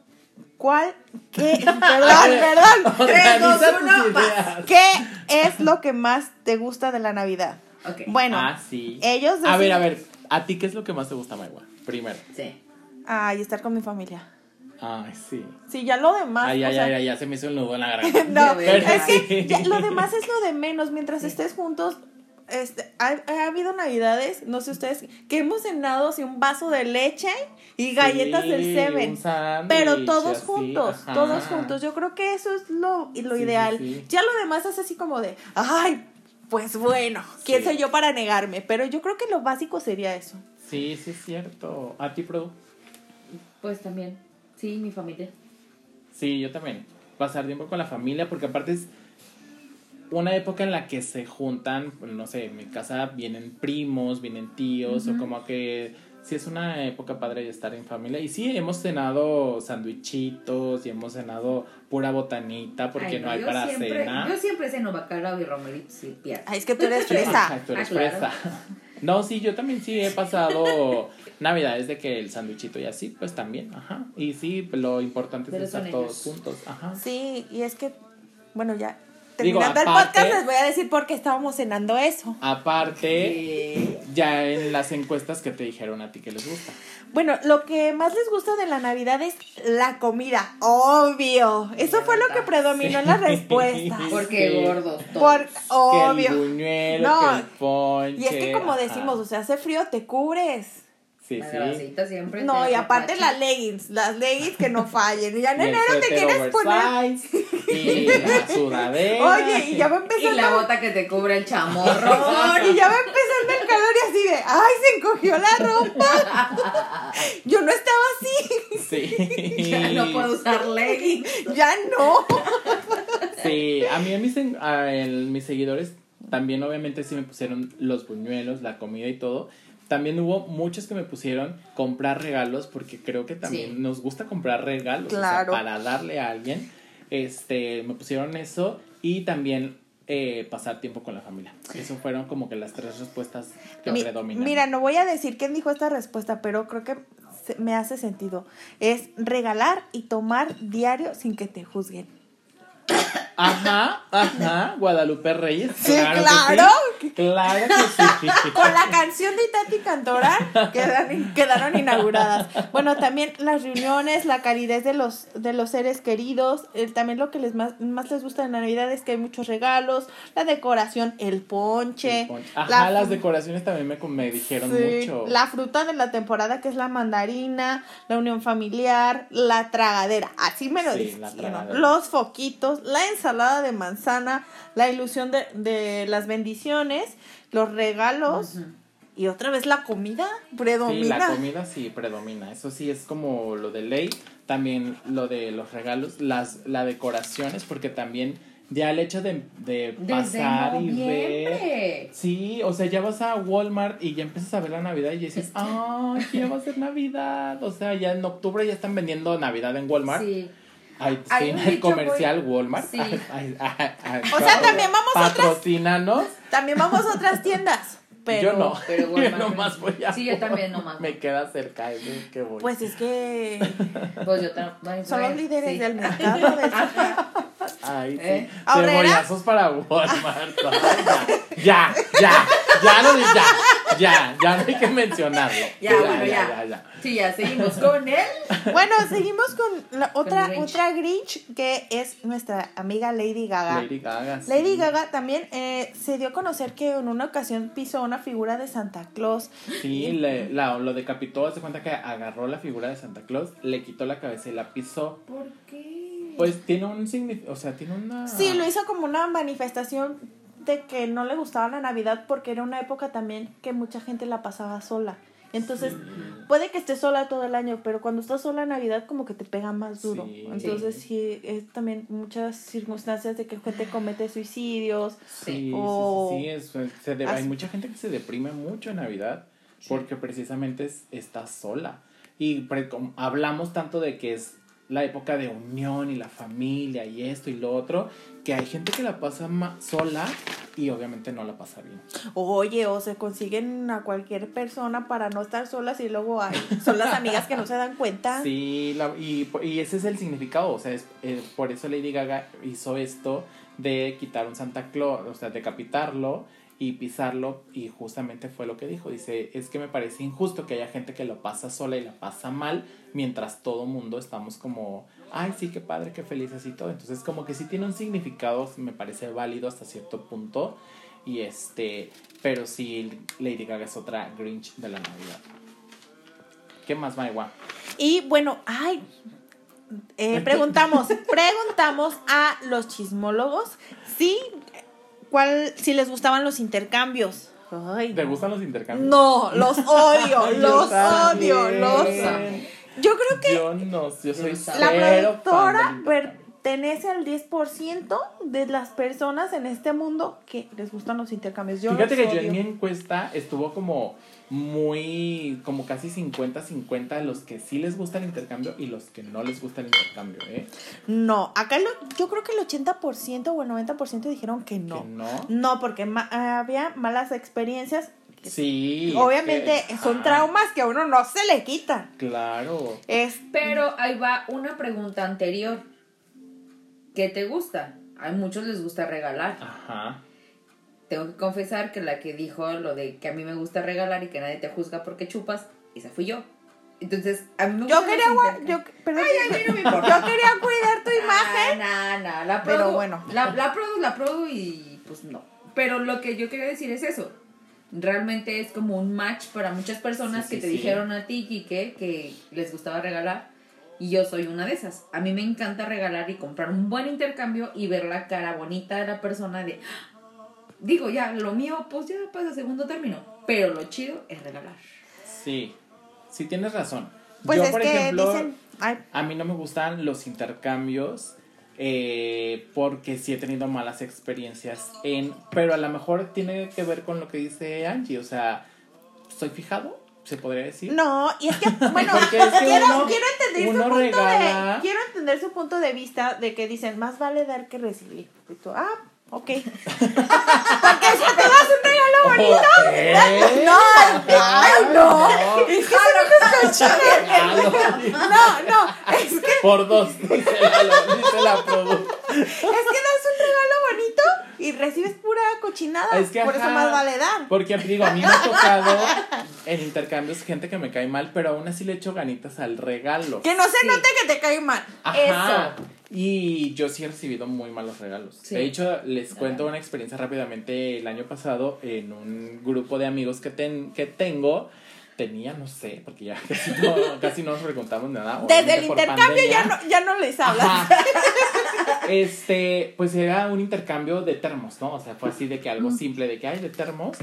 ¿Cuál? ¿Qué? [LAUGHS] Perdón, perdón. ¿Qué es lo que más te gusta de la Navidad? Bueno, ah, sí. ellos A ver, a ver, ¿a ti qué es lo que más te gusta, Maigua? Primero. Sí. Ay, estar con mi familia. Ay, sí. Sí, ya lo demás. Ay, ay, ay, ya se me hizo el nudo en la garganta. [LAUGHS] no, es que [LAUGHS] lo demás es lo de menos. Mientras estés juntos, este, ha, habido navidades, no sé ustedes, que hemos cenado así un vaso de leche y galletas del Seven. Pero todos juntos, todos juntos. Yo creo que eso es lo, lo ideal. Ya lo demás es así como de, ay, pues bueno, quién soy yo para negarme. Pero yo creo que lo básico sería eso. Sí, sí es cierto. ¿A ti, Produ? Pues también. Sí, mi familia. Sí, yo también. Pasar tiempo con la familia, porque aparte es una época en la que se juntan, no sé, en mi casa vienen primos, vienen tíos, o como que sí es una época padre de estar en familia. Y sí, hemos cenado sandwichitos y hemos cenado pura botanita porque no hay para cena. Yo siempre ceno bacalao y romeritos y Ay, es que tú eres fresa. tú eres ah, fresa. No, sí, yo también sí he pasado navidades de que el sandwichito y así, pues también, ajá. Y sí, lo importante es estar todos juntos, ajá. Sí, y es que, bueno, ya terminando el podcast les voy a decir por qué estábamos cenando eso. Aparte, ya en las encuestas que te dijeron a ti que les gusta. Bueno, lo que más les gusta de la Navidad es la comida, obvio. Eso fue lo que predominó en las respuestas. Porque gordos. Por, obvio. Que el buñuelo, no. el ponche, Y es que como decimos, o sea, hace frío, te cubres. Sí, sí. siempre. No, y aparte las leggings, las leggings que no [LAUGHS] fallen. Y ya en enero te quieres poner. Y la sudadera. Oye, y ya va empezando. Y la bota que te cubre el chamorro. [LAUGHS] y ya va empezando el calor y así de, ¡ay, se encogió la ropa! [LAUGHS] Yo no estaba así. Sí. ya no puedo usar leggings. ya no. sí, a mí, a mis, a mis seguidores también, obviamente, sí me pusieron los buñuelos, la comida y todo también hubo muchos que me pusieron comprar regalos porque creo que también nos gusta comprar regalos para darle a alguien. Este, me pusieron eso y también eh, pasar tiempo con la familia. Eso fueron como que las tres respuestas que predominan. Mira, no voy a decir quién dijo esta respuesta, pero creo que me hace sentido. Es regalar y tomar diario sin que te juzguen. Ajá, ajá, Guadalupe Reyes. Sí, claro. Claro que sí. [LAUGHS] Con la canción de Tati Cantora quedaron, inauguradas. Bueno, también las reuniones, la calidez de los, de los seres queridos. también lo que les más, más les gusta en la Navidad es que hay muchos regalos, la decoración, el ponche. Ajá, las decoraciones también me, me dijeron mucho. La fruta de la temporada que es la mandarina, la unión familiar, la tragadera. Así me lo sí, Los foquitos, la ensalada de manzana, la ilusión de, de las bendiciones, los regalos. Y otra vez la comida predomina. Sí, la comida sí predomina. Eso sí es como lo de ley. También lo de los regalos, las la decoraciones, porque también ya el hecho de, de pasar y ver. Sí, o sea, ya vas a Walmart y ya empiezas a ver la Navidad y dices, ¡ay, ya va a ser Navidad! O sea, ya en octubre ya están vendiendo Navidad en Walmart. Sí. Ay, sí, en el comercial Walmart. Sí. o sea, también vamos a otras. También vamos a otras tiendas. [LAUGHS] Pero, yo no. Pero [LAUGHS] Walmart, yo nomás voy a. Sí, yo también nomás. Me queda cerca, es que voy. Pues es que. [LAUGHS] Pues yo también. Son los líderes del mercado. Del... Ay, sí. ¿Eh? Cebollazos para Walmart. ya, ya, ya, no, ya, ya, ya no hay que mencionarlo. Ya, ya bueno, ya. ya, ya. Sí, ya seguimos con él. Bueno, seguimos con la otra, otra Grinch que es nuestra amiga Lady Gaga. Lady Gaga. Sí. Lady Gaga también eh, se dio a conocer que en una ocasión pisó una figura de Santa Claus. Sí, le, la, lo decapitó, se cuenta que agarró la figura de Santa Claus, le quitó la cabeza y la pisó. ¿Por qué? Pues tiene un significado, o sea, tiene una... Sí, lo hizo como una manifestación de que no le gustaba la Navidad porque era una época también que mucha gente la pasaba sola. Entonces, puede que estés sola todo el año, pero cuando estás sola en Navidad como que te pega más duro. Entonces, sí. es también muchas circunstancias de que gente comete suicidios. Sí, o... sí, sí, se hay mucha gente que se deprime mucho en Navidad porque precisamente es, está sola. Y hablamos tanto de que es la época de unión y la familia y esto y lo otro, que hay gente que la pasa sola y obviamente no la pasa bien. Oye, o se consiguen a cualquier persona para no estar solas y luego hay, son las amigas que no se dan cuenta. [LAUGHS] Sí, y, y, ese es el significado, o sea, es, eh, por eso Lady Gaga hizo esto de quitar un Santa Claus, o sea, decapitarlo y pisarlo y justamente fue lo que dijo. Dice, es que me parece injusto que haya gente que lo pasa sola y la pasa mal mientras todo mundo estamos como, ay, sí, qué padre, qué felices y todo. Entonces como que sí tiene un significado, me parece válido hasta cierto punto. Y este, pero sí, Lady Gaga es otra Grinch de la Navidad. ¿Qué más, Maiwa? Y bueno, ay, eh, preguntamos, preguntamos a los chismólogos si cuál, si les gustaban los intercambios. Ay, ¿Te gustan los intercambios? No, los [LAUGHS] odio, los odio, los Yo creo que yo no, yo soy la productora pertenece al 10% de las personas en este mundo que les gustan los intercambios. Yo Fíjate que yo en mi encuesta estuvo como muy, como casi 50-50 los que sí les gusta el intercambio y los que no les gusta el intercambio, ¿eh? No, acá yo creo que el 80% o el 90% dijeron que no. ¿Que no? No, porque había malas experiencias. Sí. Obviamente son traumas que a uno no se le quitan. Claro. Es... Pero ahí va una pregunta anterior. ¿Qué te gusta? A muchos les gusta regalar. Ajá tengo que confesar que la que dijo lo de que a mí me gusta regalar y que nadie te juzga porque chupas, esa fui yo. Entonces, a mí me gusta. Yo quería, yo, Ay, a mí no me [LAUGHS] importa. yo quería cuidar tu ah, imagen. No, no, la Pero bueno. La, la produ, la produ y pues no. Pero lo que yo quería decir es eso. Realmente es como un match para muchas personas que te dijeron a ti, Kike, que les gustaba regalar. Y yo soy una de esas. A mí me encanta regalar y comprar un buen intercambio y ver la cara bonita de la persona de, digo, ya, lo mío, pues ya pasa a segundo término. Pero lo chido es regalar. Sí, sí tienes razón. Pues Yo, por ejemplo, a mí no me gustan los intercambios. Eh, porque sí he tenido malas experiencias en pero a lo mejor tiene que ver con lo que dice Angie o sea soy fijado se podría decir no y es que [LAUGHS] bueno quiero, quiero entender su punto de quiero entender su punto de vista de que dicen más vale dar que recibir ah Ok. [LAUGHS] Porque si te das un regalo bonito. No, ay, no. Es que se No, no. Es que. Por dos, dice la, dice la Es que das un regalo bonito y recibes pura cochinada. Es que, por eso más vale dar. Porque digo, a mí me ha tocado en intercambios gente que me cae mal, pero aún así le echo ganitas al regalo. Que no se note que te cae mal. Ajá. Eso. Y yo sí he recibido muy malos regalos. De hecho, les cuento una experiencia rápidamente. El año pasado, en un grupo de amigos que, ten, que tengo, tenía, no sé, porque ya [LAUGHS] casi no, casi no nos preguntamos nada. Desde el intercambio ya no, ya no les hablas. [LAUGHS] Este, pues era un intercambio de termos, ¿no? O sea, fue así de que algo simple, de que hay de termos.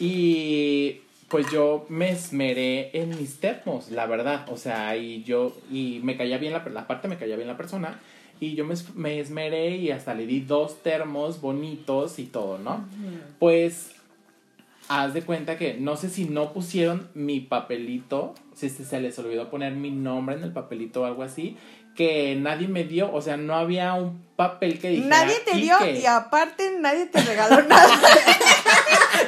Y pues yo me esmeré en mis termos, la verdad. O sea, y yo, y me caía bien la, la parte, me caía bien la persona. Y yo me, me esmeré y hasta le di dos termos bonitos y todo, ¿no? Pues haz de cuenta que no sé si no pusieron mi papelito, si se les olvidó poner mi nombre en el papelito o algo así, que nadie me dio, o sea, no había un papel que dijera. Nadie te dio y aparte nadie te regaló [LAUGHS] nada.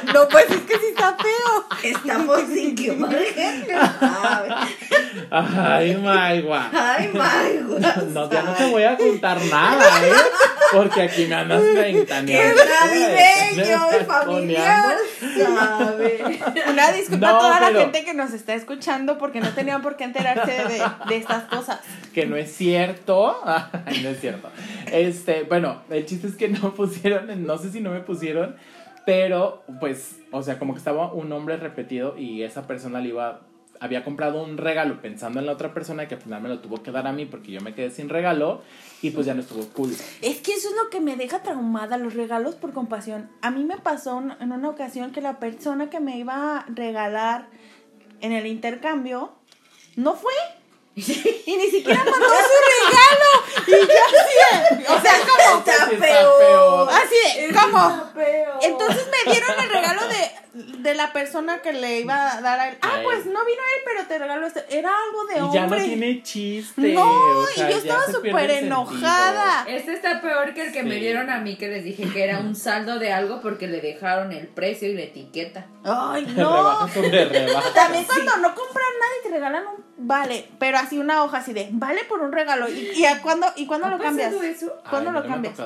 [LAUGHS] no, pues es que sí está feo. Estamos [LAUGHS] sin que Ay, Maigua. Ay, Maigua. No, ya no te voy a contar nada, ¿eh? Porque aquí me andas ventaneando. ¡Qué navideño, familiar! Una disculpa a toda la gente que nos está escuchando porque no tenían por qué enterarse de, de estas cosas. Que no es cierto. [LAUGHS] Ay, no es cierto. Este, bueno, el chiste es que no pusieron, no sé si no me pusieron, pero pues, o sea, como que estaba un nombre repetido y esa persona le iba había comprado un regalo pensando en la otra persona que al final me lo tuvo que dar a mí porque yo me quedé sin regalo y pues ya no estuvo cool. Es que eso es lo que me deja traumada, los regalos por compasión. A mí me pasó en una ocasión que la persona que me iba a regalar en el intercambio no fue. y ni siquiera mandó su regalo. Y yo así, o sea, como [LAUGHS] está peor. Así de, ¿cómo? Entonces me dieron el regalo de de la persona que le iba a dar a él. Ah, pues no vino él, pero te regalo este. Era algo de hombre. Y ya no tiene chiste. No, y yo estaba súper enojada. Este está peor que el que me dieron a mí, que les dije que era un saldo de algo porque le dejaron el precio y la etiqueta. Ay, [LAUGHS] no. También cuando no compran nada y te regalan un. Vale, pero así una hoja así de. Vale por un regalo. ¿Y, y a cuándo, y cuándo lo cambias? Eso? ¿Cuándo lo cambias?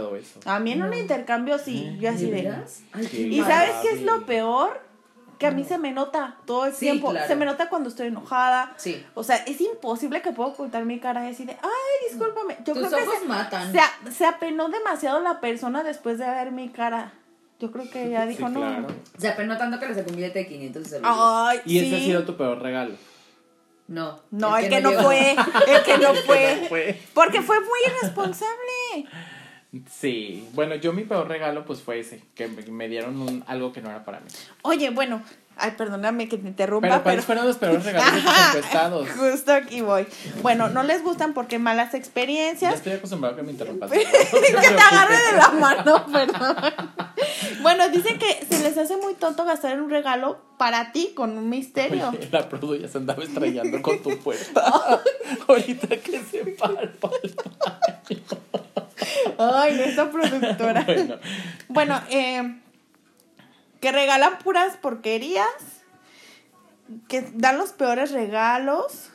A mí en un intercambio sí. Yo así de. ¿Y sabes qué es lo peor? que a mí se me nota todo el tiempo. Se me nota cuando estoy enojada. Sí. O sea, es imposible que pueda ocultar mi cara y decir de, ay, discúlpame. Yo Tus creo ojos que se, matan. Se, apenó demasiado la persona después de ver mi cara. Yo creo que ya dijo, no. Se apenó tanto que le sacó un billete de 500 Ay, ¿Y ese ha sido tu peor regalo? No. No, el, que, no fue. El que [LAUGHS] no fue. Porque fue muy irresponsable. Sí, bueno, yo mi peor regalo pues fue ese, que me dieron un, algo que no era para mí. Oye, bueno, ay, perdóname que te interrumpa. Pero ¿cuáles fueron los peores [LAUGHS] regalos encuestados? Justo aquí voy. Bueno, no les gustan porque malas experiencias. Ya estoy acostumbrado a que me interrumpas. [LAUGHS] que [LAUGHS] te agarre de la mano, perdón. bueno, dicen que se les hace muy tonto gastar en un regalo para ti con un misterio. Oye, la produ ya se andaba estrellando con tu puerta. Ahorita que se para el Ay, nuestra productora. Bueno, eh, que regalan puras porquerías, que dan los peores regalos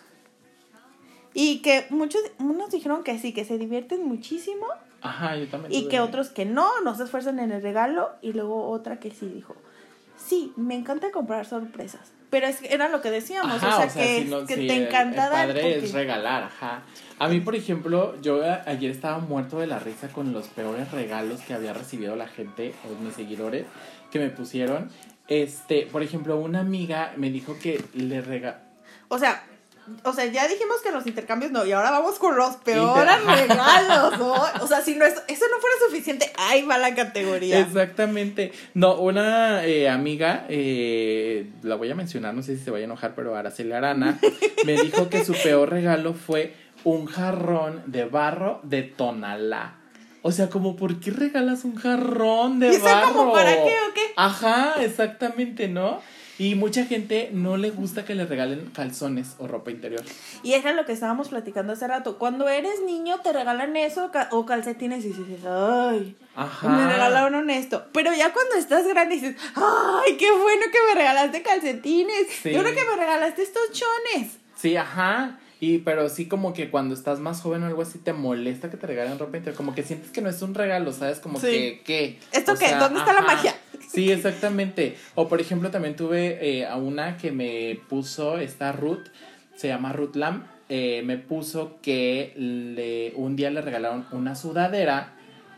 y que muchos, unos dijeron que sí, que se divierten muchísimo. Ajá, yo también. Y que otros que no, no se esfuerzan en el regalo y luego otra que sí dijo, sí, me encanta comprar sorpresas. Pero es, era lo que decíamos, o sea, que, te encanta padre es regalar, ajá. A mí, por ejemplo, yo ayer estaba muerto de la risa con los peores regalos que había recibido la gente, o mis seguidores, que me pusieron. Este, por ejemplo, una amiga me dijo que le regaló. O sea, o sea, ya dijimos que los intercambios no, y ahora vamos con los peores regalos, ¿no? O sea, si no eso no fuera suficiente, ahí va la categoría. Exactamente. No, una eh, amiga, eh, la voy a mencionar, no sé si se vaya a enojar, pero Araceli Arana, me dijo que su peor regalo fue un jarrón de barro de Tonalá. O sea, como, ¿por qué regalas un jarrón de [LAUGHS] barro? Como, ¿Para qué o qué? Ajá, exactamente, ¿no? Y mucha gente no le gusta que le regalen calzones o ropa interior. Y era lo que estábamos platicando hace rato. Cuando eres niño te regalan eso o calcetines y dices, ay, Ajá. me regalaron esto. Pero ya cuando estás grande dices, ay, qué bueno que me regalaste calcetines. Sí. Yo creo que me regalaste estos chones. Sí, ajá. Y pero sí como que cuando estás más joven o algo así te molesta que te regalen ropa interior, como que sientes que no es un regalo, ¿sabes? Como que ¿qué? ¿Esto qué? ¿Dónde está la magia? Sí, exactamente. O por ejemplo también tuve eh, a una que me puso esta Ruth, se llama Ruth Lam, eh, me puso que le, un día le regalaron una sudadera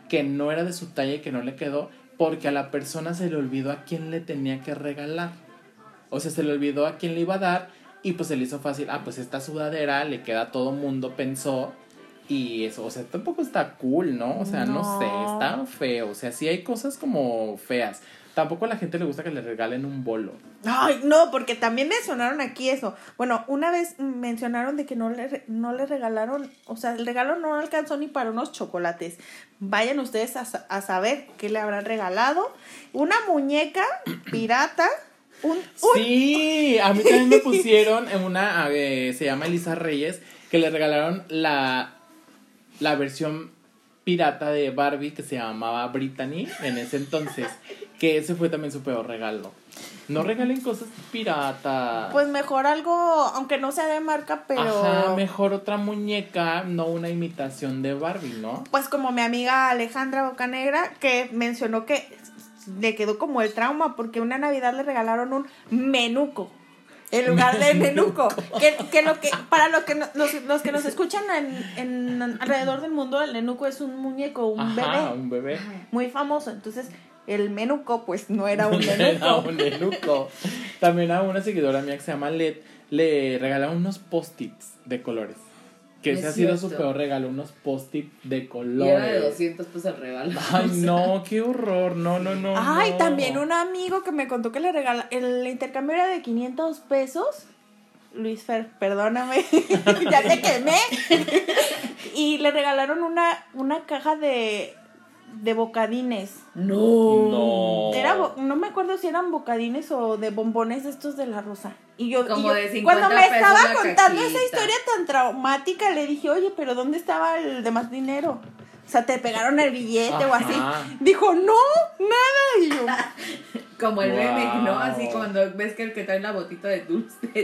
que no era de su talla y que no le quedó porque a la persona se le olvidó a quién le tenía que regalar. O sea, se le olvidó a quién le iba a dar y pues se le hizo fácil, ah, pues esta sudadera le queda a todo mundo, pensó. Y eso, o sea, tampoco está cool, ¿no? O sea, no, sé, está feo. O sea, sí hay cosas como feas. Tampoco a la gente le gusta que le regalen un bolo. Ay, no, porque también mencionaron aquí eso. Bueno, una vez mencionaron de que no le, no le regalaron, o sea, el regalo no alcanzó ni para unos chocolates. Vayan ustedes a, a saber qué le habrán regalado. Una muñeca pirata. Un, Sí, a mí también me [LAUGHS] pusieron en una, se llama Elisa Reyes, que le regalaron la, la versión pirata de Barbie que se llamaba Brittany en ese entonces. Que ese fue también su peor regalo. No regalen cosas piratas. Pues mejor algo, aunque no sea de marca, pero. Ajá, mejor otra muñeca, no una imitación de Barbie, ¿no? Pues como mi amiga Alejandra Bocanegra, que mencionó que le quedó como el trauma, porque una Navidad le regalaron un menuco en lugar de nenuco. que, que, lo que para los que, los, los que nos escuchan en, en, alrededor del mundo, el nenuco es un muñeco, un Ajá, bebé. un bebé. Muy famoso. Entonces, el menuco, pues no era un [LAUGHS] Era nenuco. un nenuco. También a una seguidora mía que se llama Led le regalaron unos post-its de colores. Que Es ese ha sido su peor regalo, unos post-it de Y colores. era de 200 pesos el regalo. Ay, [LAUGHS] no, qué horror. No, no, no. Ay, no. también un amigo que me contó que le regala, el intercambio era de 500 pesos. Luis Fer, perdóname, [LAUGHS] ya te quemé. [LAUGHS] y le regalaron una, una caja de, de bocadines. No. No. Era, bo- no me acuerdo si eran bocadines o de bombones estos de la rosa. Y yo, Como y yo- de 50 cuando me pesos estaba contando esa historia tan traumática, le dije, oye, pero ¿dónde estaba el demás dinero? O sea, te pegaron el billete o así. Dijo, no, nada. Y yo, Como el meme, ¿no? Wow. Así cuando ves que el que trae la botita de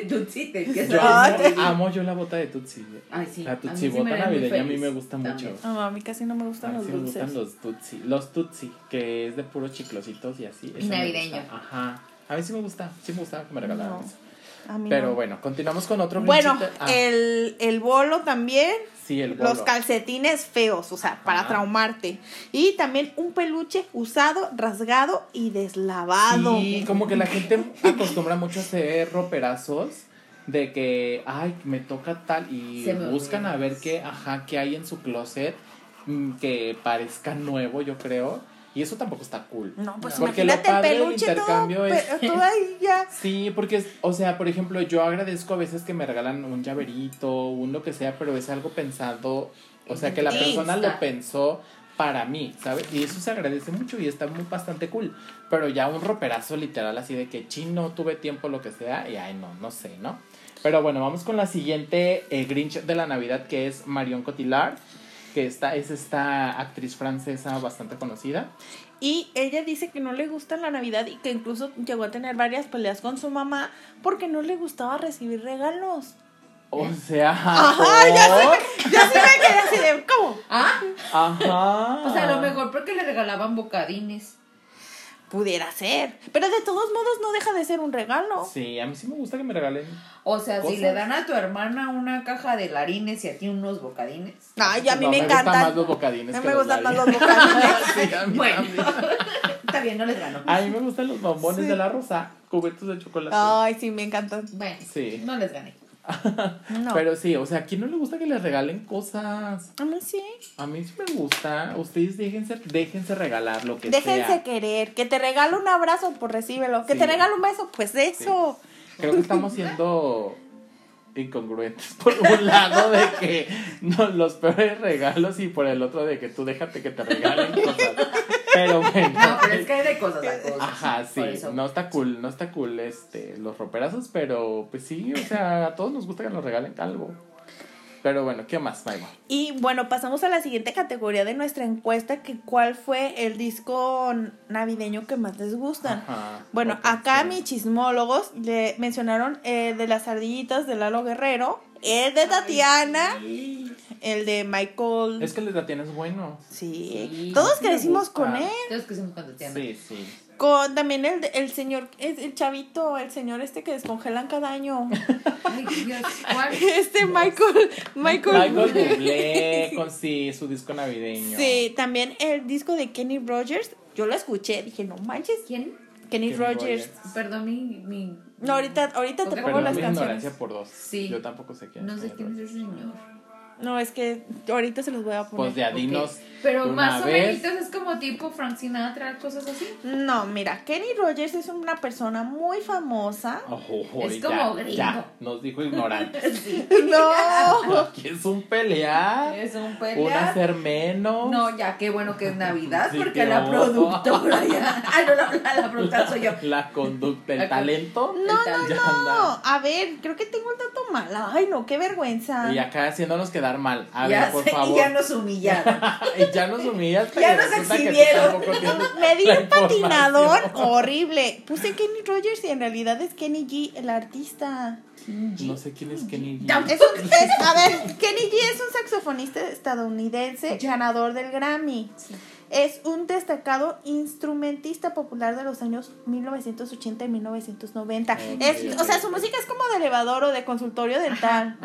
Tutsi te empieza Yo amo, amo yo la bota de Tutsi. Ay, sí. La Tutsi sí bota muy navideña a mí me gusta mucho. No, a mí casi no me gustan los sí me gustan los Tutsi. Los Tutsi, que es de puros chiclositos y así. eso navideño. Ajá. A mí sí me gusta. Sí me gustaba que me regalaran No, eso. A mí Pero no. bueno, continuamos con otro Bueno. Ah, el, el bolo también. Sí, el Los calcetines feos, o sea, para Ajá. traumarte. Y también un peluche usado, rasgado y deslavado. Sí, como que la gente acostumbra mucho a hacer roperazos de que, ay, me toca tal y buscan a ver qué, ajá, qué hay en su closet mm, que parezca nuevo, yo creo. Y eso tampoco está cool. No, pues Porque imagínate lo el padre del peluche todo, intercambio es- todo ahí ya. [LAUGHS] Sí, porque, es- o sea, por ejemplo, yo agradezco a veces que me regalan un llaverito, un lo que sea, pero es algo pensado, o sea, que la persona lo pensó para mí, ¿sabes? Y eso se agradece mucho y está muy bastante cool. Pero ya un roperazo literal así de que chino, tuve tiempo, lo que sea, y ay, no, no sé, ¿no? Pero bueno, vamos con la siguiente eh, Grinch de la Navidad, que es Marion Cotillard, que esta, es esta actriz francesa bastante conocida. Y ella dice que no le gusta la Navidad y que incluso llegó a tener varias peleas con su mamá porque no le gustaba recibir regalos. O sea, [LAUGHS] Ajá, ya sí me quedé así de, ¿cómo? Ah, Ajá. pues a lo mejor porque le regalaban bocadines. Pudiera ser. Pero de todos modos no deja de ser un regalo. Sí, a mí sí me gusta que me regalen. O sea, Cosas. si le dan a tu hermana una caja de larines y a ti unos bocadines. Ay, a mí No, me, gustan encantan. más los bocadines. A mí que me gustan más los bocadines. [LAUGHS] Sí, a mí Bueno. también. [LAUGHS] Está bien, no les gano. A mí me gustan los bombones Sí. de la rosa, cubetos de chocolate. Ay, sí, me encantan. Bueno, Sí. no les gané. [LAUGHS] No. Pero sí, o sea, ¿a quién no le gusta que les regalen cosas? a mí sí. A mí sí me gusta. Ustedes déjense, déjense regalar lo que Déjense sea. querer. Que te regalo un abrazo, pues recíbelo. Que Sí. te regalo un beso, pues eso. Creo que estamos [LAUGHS] siendo incongruentes [LAUGHS] por un lado de que no, los peores regalos y por el otro de que tú déjate que te regalen cosas. Pero bueno. No, pero es que hay de cosas a cosas. Ajá, sí, no está cool, no está cool este, los roperazos, pero pues sí, o sea, a todos nos gusta que nos regalen algo. Pero bueno, ¿qué más, Maiva? Y bueno, pasamos a la siguiente categoría de nuestra encuesta, que cuál fue el disco navideño que más les gusta. Ajá, Bueno, acá sí. mis chismólogos le mencionaron eh, de las ardillitas de Lalo Guerrero, el de Tatiana, el de Michael. Es que el de Tatiana es bueno. Sí, Sí, todos crecimos con él. Somos cuando te aman. Sí, sí. Con también el, de- el señor, es el chavito, el señor este que descongelan cada año. [LAUGHS] Este Michael, Michael. Michael Bublé [LAUGHS] con sí, su disco navideño. Sí, también el disco de Kenny Rogers. Yo lo escuché, dije, no manches, ¿Quién? Kenny, Kenny Rogers. Rogers. Perdón, mi. mi No, ahorita, ahorita te pongo las mi canciones. por dos. Sí. Yo tampoco sé quién No sé quién es ese señor. No, es que ahorita se los voy a poner. Pues ya dinos. Pero una más o menos es como tipo Frank Sinatra, cosas así. No, mira, Kenny Rogers es una persona muy famosa. Oh, Es ya, como gringo. ya, nos dijo ignorante. [LAUGHS] No. Aquí es un pelear, Es un un pelear. hacer menos. No, ya, qué bueno que es Navidad, Sí, porque la productora ya. Ay, no, la, la, la productora soy yo. [LAUGHS] La conducta, el La con- talento. No, no, No, anda. a ver, creo que tengo un dato mal. Ay, no, qué vergüenza. Y acá haciéndonos quedar mal. A ya ver, por sé, favor. [LAUGHS] Y ya nos humillaron. Ya nos humillaste. Ya nos exhibieron. [LAUGHS] Me di un patinador horrible. Puse Kenny Rogers y en realidad es Kenny G, el artista. No sé quién es Kenny G. Es un- es- a ver, Kenny G es un saxofonista estadounidense ganador del Grammy. Es un destacado instrumentista popular de los años 1980 y 1990. Es, Ok, o sea, su música es como de elevador o de consultorio dental.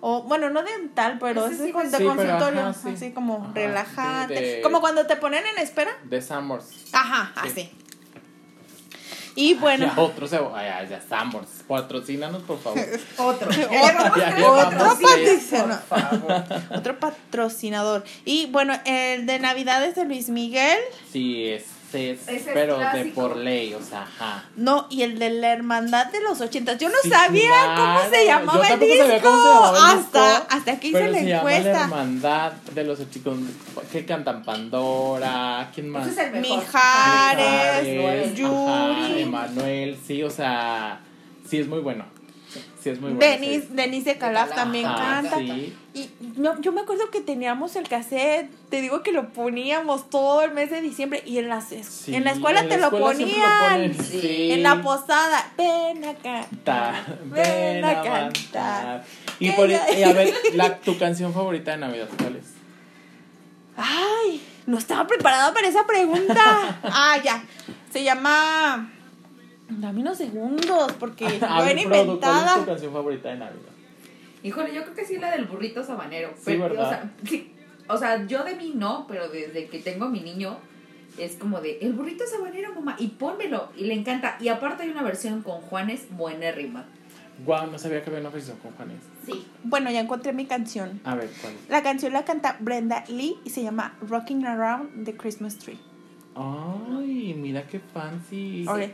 O bueno, no dental, pero es sí de, Sí, consultorio, ajá, sí. así como Ajá, relajante. de- Como cuando te ponen en espera. De Summers. Ajá, Sí. así. Y [LAUGHS] bueno, Ya, otro se. Ay, ay, ya, Summers. Patrocínanos, por favor. Otro. [LAUGHS] Otro. Ya Otro patrocinador. otro patrocinador. Y bueno, el de Navidades de Luis Miguel. Sí, es, es, Ese es pero de por ley, o sea, ajá. No, y el de la Hermandad de los ochentas. Yo no Sí, sabía cómo se llamaba Yo el disco. sabía cómo se llamaba el hasta, disco, hasta que hice Pero la se llama la encuesta. hermandad de los chicos que cantan Pandora, ¿quién más? Ese es el mejor. Mijares, Mijares, Yuri. ajá, Emanuel, sí, o sea, sí es muy bueno. Sí es muy bueno. Denise, de Calaf De Calaf. también Ajá, canta. sí. Y no, yo me acuerdo que teníamos el cassette, te digo que lo poníamos todo el mes de diciembre y en, las, es- Sí, en la escuela en te la lo escuela ponían. Sí. En la posada, ven a cantar, Ta- ven a cantar. cantar. Y, por, y a ver, [LAUGHS] la, tu canción favorita de Navidad, ¿cuál es? Ay, no estaba preparada para esa pregunta. [LAUGHS] Ah, ya. Se llama. Dame unos segundos, porque [LAUGHS] A ver, buena Produ, ¿cuál es tu inventada. canción favorita de Navidad? Híjole, yo creo que sí la del burrito sabanero. Sí, Pero, ¿verdad? O sea, sí, o sea, yo de mí no, pero desde que tengo a mi niño es como de el burrito sabanero, mamá, y pónmelo. Y le encanta. Y aparte hay una versión con Juanes buenérrima. Guau, no sabía que había una versión con Juanes. Sí. Bueno, ya encontré mi canción. A ver, ¿cuál es? La canción la canta Brenda Lee y se llama Rocking Around the Christmas Tree. Ay, mira qué fancy. Ok.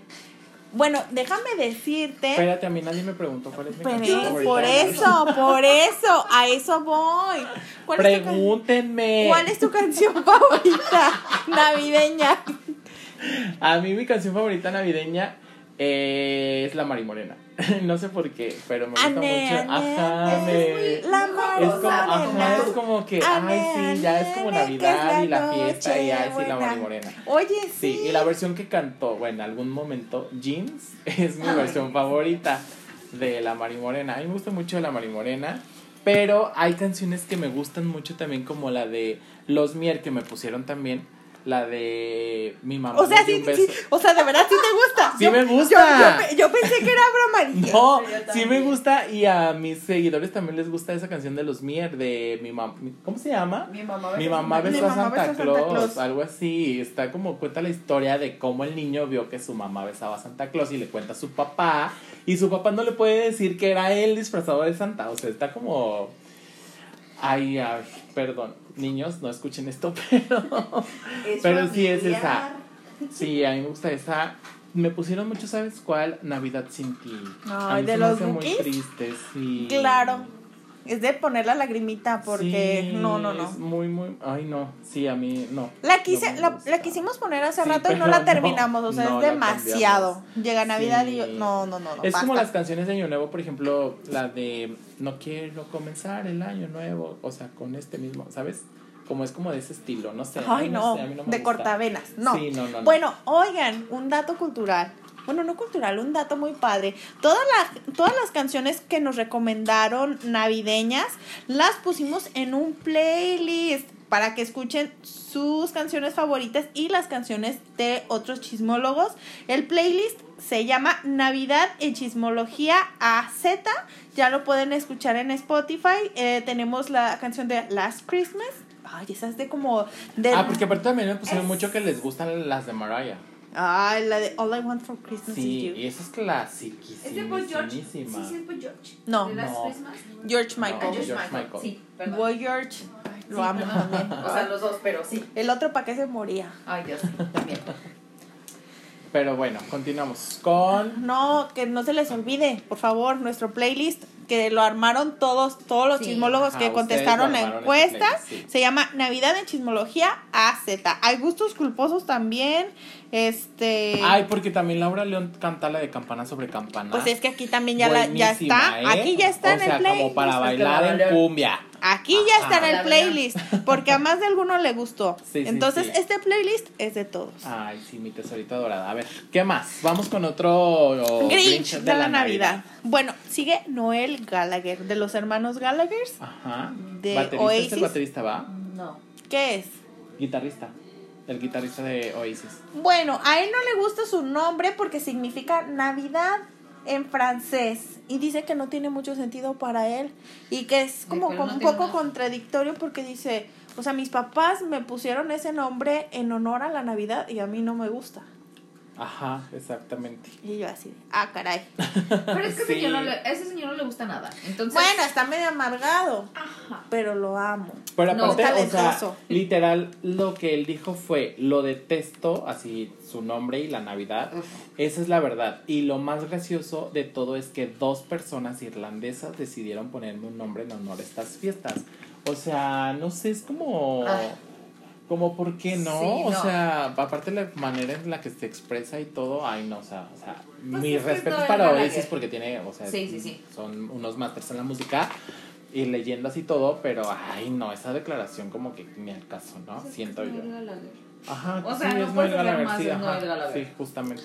Bueno, déjame decirte. Espérate, a mí nadie me preguntó cuál es mi Pero canción es favorita. por eso, por eso, a eso voy. ¿Cuál es Pregúntenme. cuál es tu canción favorita navideña? A mí mi canción favorita navideña es La Marimorena. [LAUGHS] no sé por qué, pero me gusta mucho. ané, Ajá, me... La Es como, ajá, es como que, ay, sí, ya es como Navidad es y la fiesta y ay, sí, la. Marimorena. Oye, sí. Sí, y la versión que cantó, bueno, en algún momento, Jeans, [LAUGHS] es mi versión favorita de La Marimorena. A mí me gusta mucho La Marimorena, pero hay canciones que me gustan mucho también, como la de Los Mier, que me pusieron también, la de Mi mamá O sea, sí, un beso. sí, o sea, de verdad sí te gusta. Sí Yo- me gusta. Yo, pe- yo pensé que era broma. No, sí me gusta y a mis seguidores también les gusta esa canción de Los Mier, de mi mamá, ¿cómo se llama? Mi mamá Mi mamá Mi besó a mamá Santa, besó a Santa Claus, Claus. algo así. Está como cuenta la historia de cómo el niño vio que su mamá besaba a Santa Claus y le cuenta a su papá. Y su papá no le puede decir que era él disfrazado de Santa. O sea, está como. Ay, ay, perdón. Niños, no escuchen esto, [LAUGHS] pero. Pero sí es esa. Sí, a mí me gusta esa. Me pusieron mucho, ¿sabes cuál? Navidad sin ti. a Ay, mí ¿de se me los hace muy triste, sí. Claro. Es de poner la lagrimita porque Sí, no, no, no. Es muy, muy. Ay, no. Sí, a mí no. La quise, no la, la quisimos poner hace Sí, rato y no la [LAUGHS] no, terminamos, o sea, no es demasiado. Llega Navidad y yo, Sí. no, no, no, no. Es como basta. las canciones de Año Nuevo, por ejemplo, la de No quiero comenzar el año nuevo, o sea, con este mismo, ¿sabes? Como es como de ese estilo, no sé. Ay, no, sé, a mí no me de gusta. cortavenas, no. Sí, no, no, no. Bueno, oigan, un dato cultural. Bueno, no cultural, un dato muy padre. Todas las, todas las canciones que nos recomendaron navideñas las pusimos en un playlist para que escuchen sus canciones favoritas y las canciones de otros chismólogos. El playlist se llama Navidad en Chismología AZ. Ya lo pueden escuchar en Spotify. Eh, tenemos la canción de Last Christmas. Ay, esa es de como... De, Ah, porque aparte también me pusieron Es- mucho que les gustan las de Mariah. Ay, la de All I Want for Christmas Sí, is You. y esa es clasiquísima. ¿Es de Boy George? Sí, sí, es Boy George. No. ¿De Last No. Christmas? George Michael. Ah, George George Michael. Michael. Sí, perdón. Boy George. Lo Sí, amo también. O sea, los dos, pero sí. El otro, ¿para qué se moría? Ay, Dios, también. Pero bueno, continuamos con. No, que no se les olvide, por favor, nuestro playlist que lo armaron todos, todos los Sí. chismólogos Ajá, que contestaron la encuesta. este sí. Se llama Navidad en Chismología AZ. Hay gustos culposos también. Este. Ay, porque también Laura León canta la de campana sobre campana. pues es que aquí también ya, la, ya está. ¿eh? Aquí ya está o en sea, el playlist. como para Porque bailar en cumbia. Aquí ya está en Ajá. el La playlist. Porque a más de alguno le gustó. [LAUGHS] Sí, Entonces, sí. este playlist es de todos. Ay, sí, mi tesorita dorada. A ver, ¿qué más? Vamos con otro oh, Grinch de, la, Navidad. Bueno, sigue Noel Gallagher, de los hermanos Gallagher. Ajá. De ¿Baterista es Oasis. el baterista, va? No. ¿Qué es? Guitarrista. El guitarrista de Oasis. Bueno, a él no le gusta su nombre porque significa Navidad en francés y dice que no tiene mucho sentido para él y que es como, pero como no un poco nada. contradictorio porque dice, o sea, mis papás me pusieron ese nombre en honor a la Navidad y a mí no me gusta. Ajá, exactamente. Y yo así, de, ah, caray. [LAUGHS] Pero es que Sí. ese señor no le, a ese señor no le gusta nada. Entonces. Bueno, está medio amargado, Ajá. pero lo amo. Pero No, aparte, o sea, talentoso. literal, lo que él dijo fue, lo detesto, así su nombre y la Navidad. Uf. Esa es la verdad. Y lo más gracioso de todo es que dos personas irlandesas decidieron ponerme un nombre en honor a estas fiestas. O sea, no sé, es como... Ah. Como, ¿por qué no? Sí, O no. sea, aparte la manera en la que se expresa y todo, ay, no, o sea, o sea Pues mis respetos para. Oasis porque tiene, o sea, Sí, sí, sí. son unos masters en la música y leyendas y todo, pero, ay, no, esa declaración como que ni al caso, ¿no? Siento es yo. Ajá, O sea, sí, no es hacer Gallagher, más, sí, es Noel Gallagher. sí, justamente.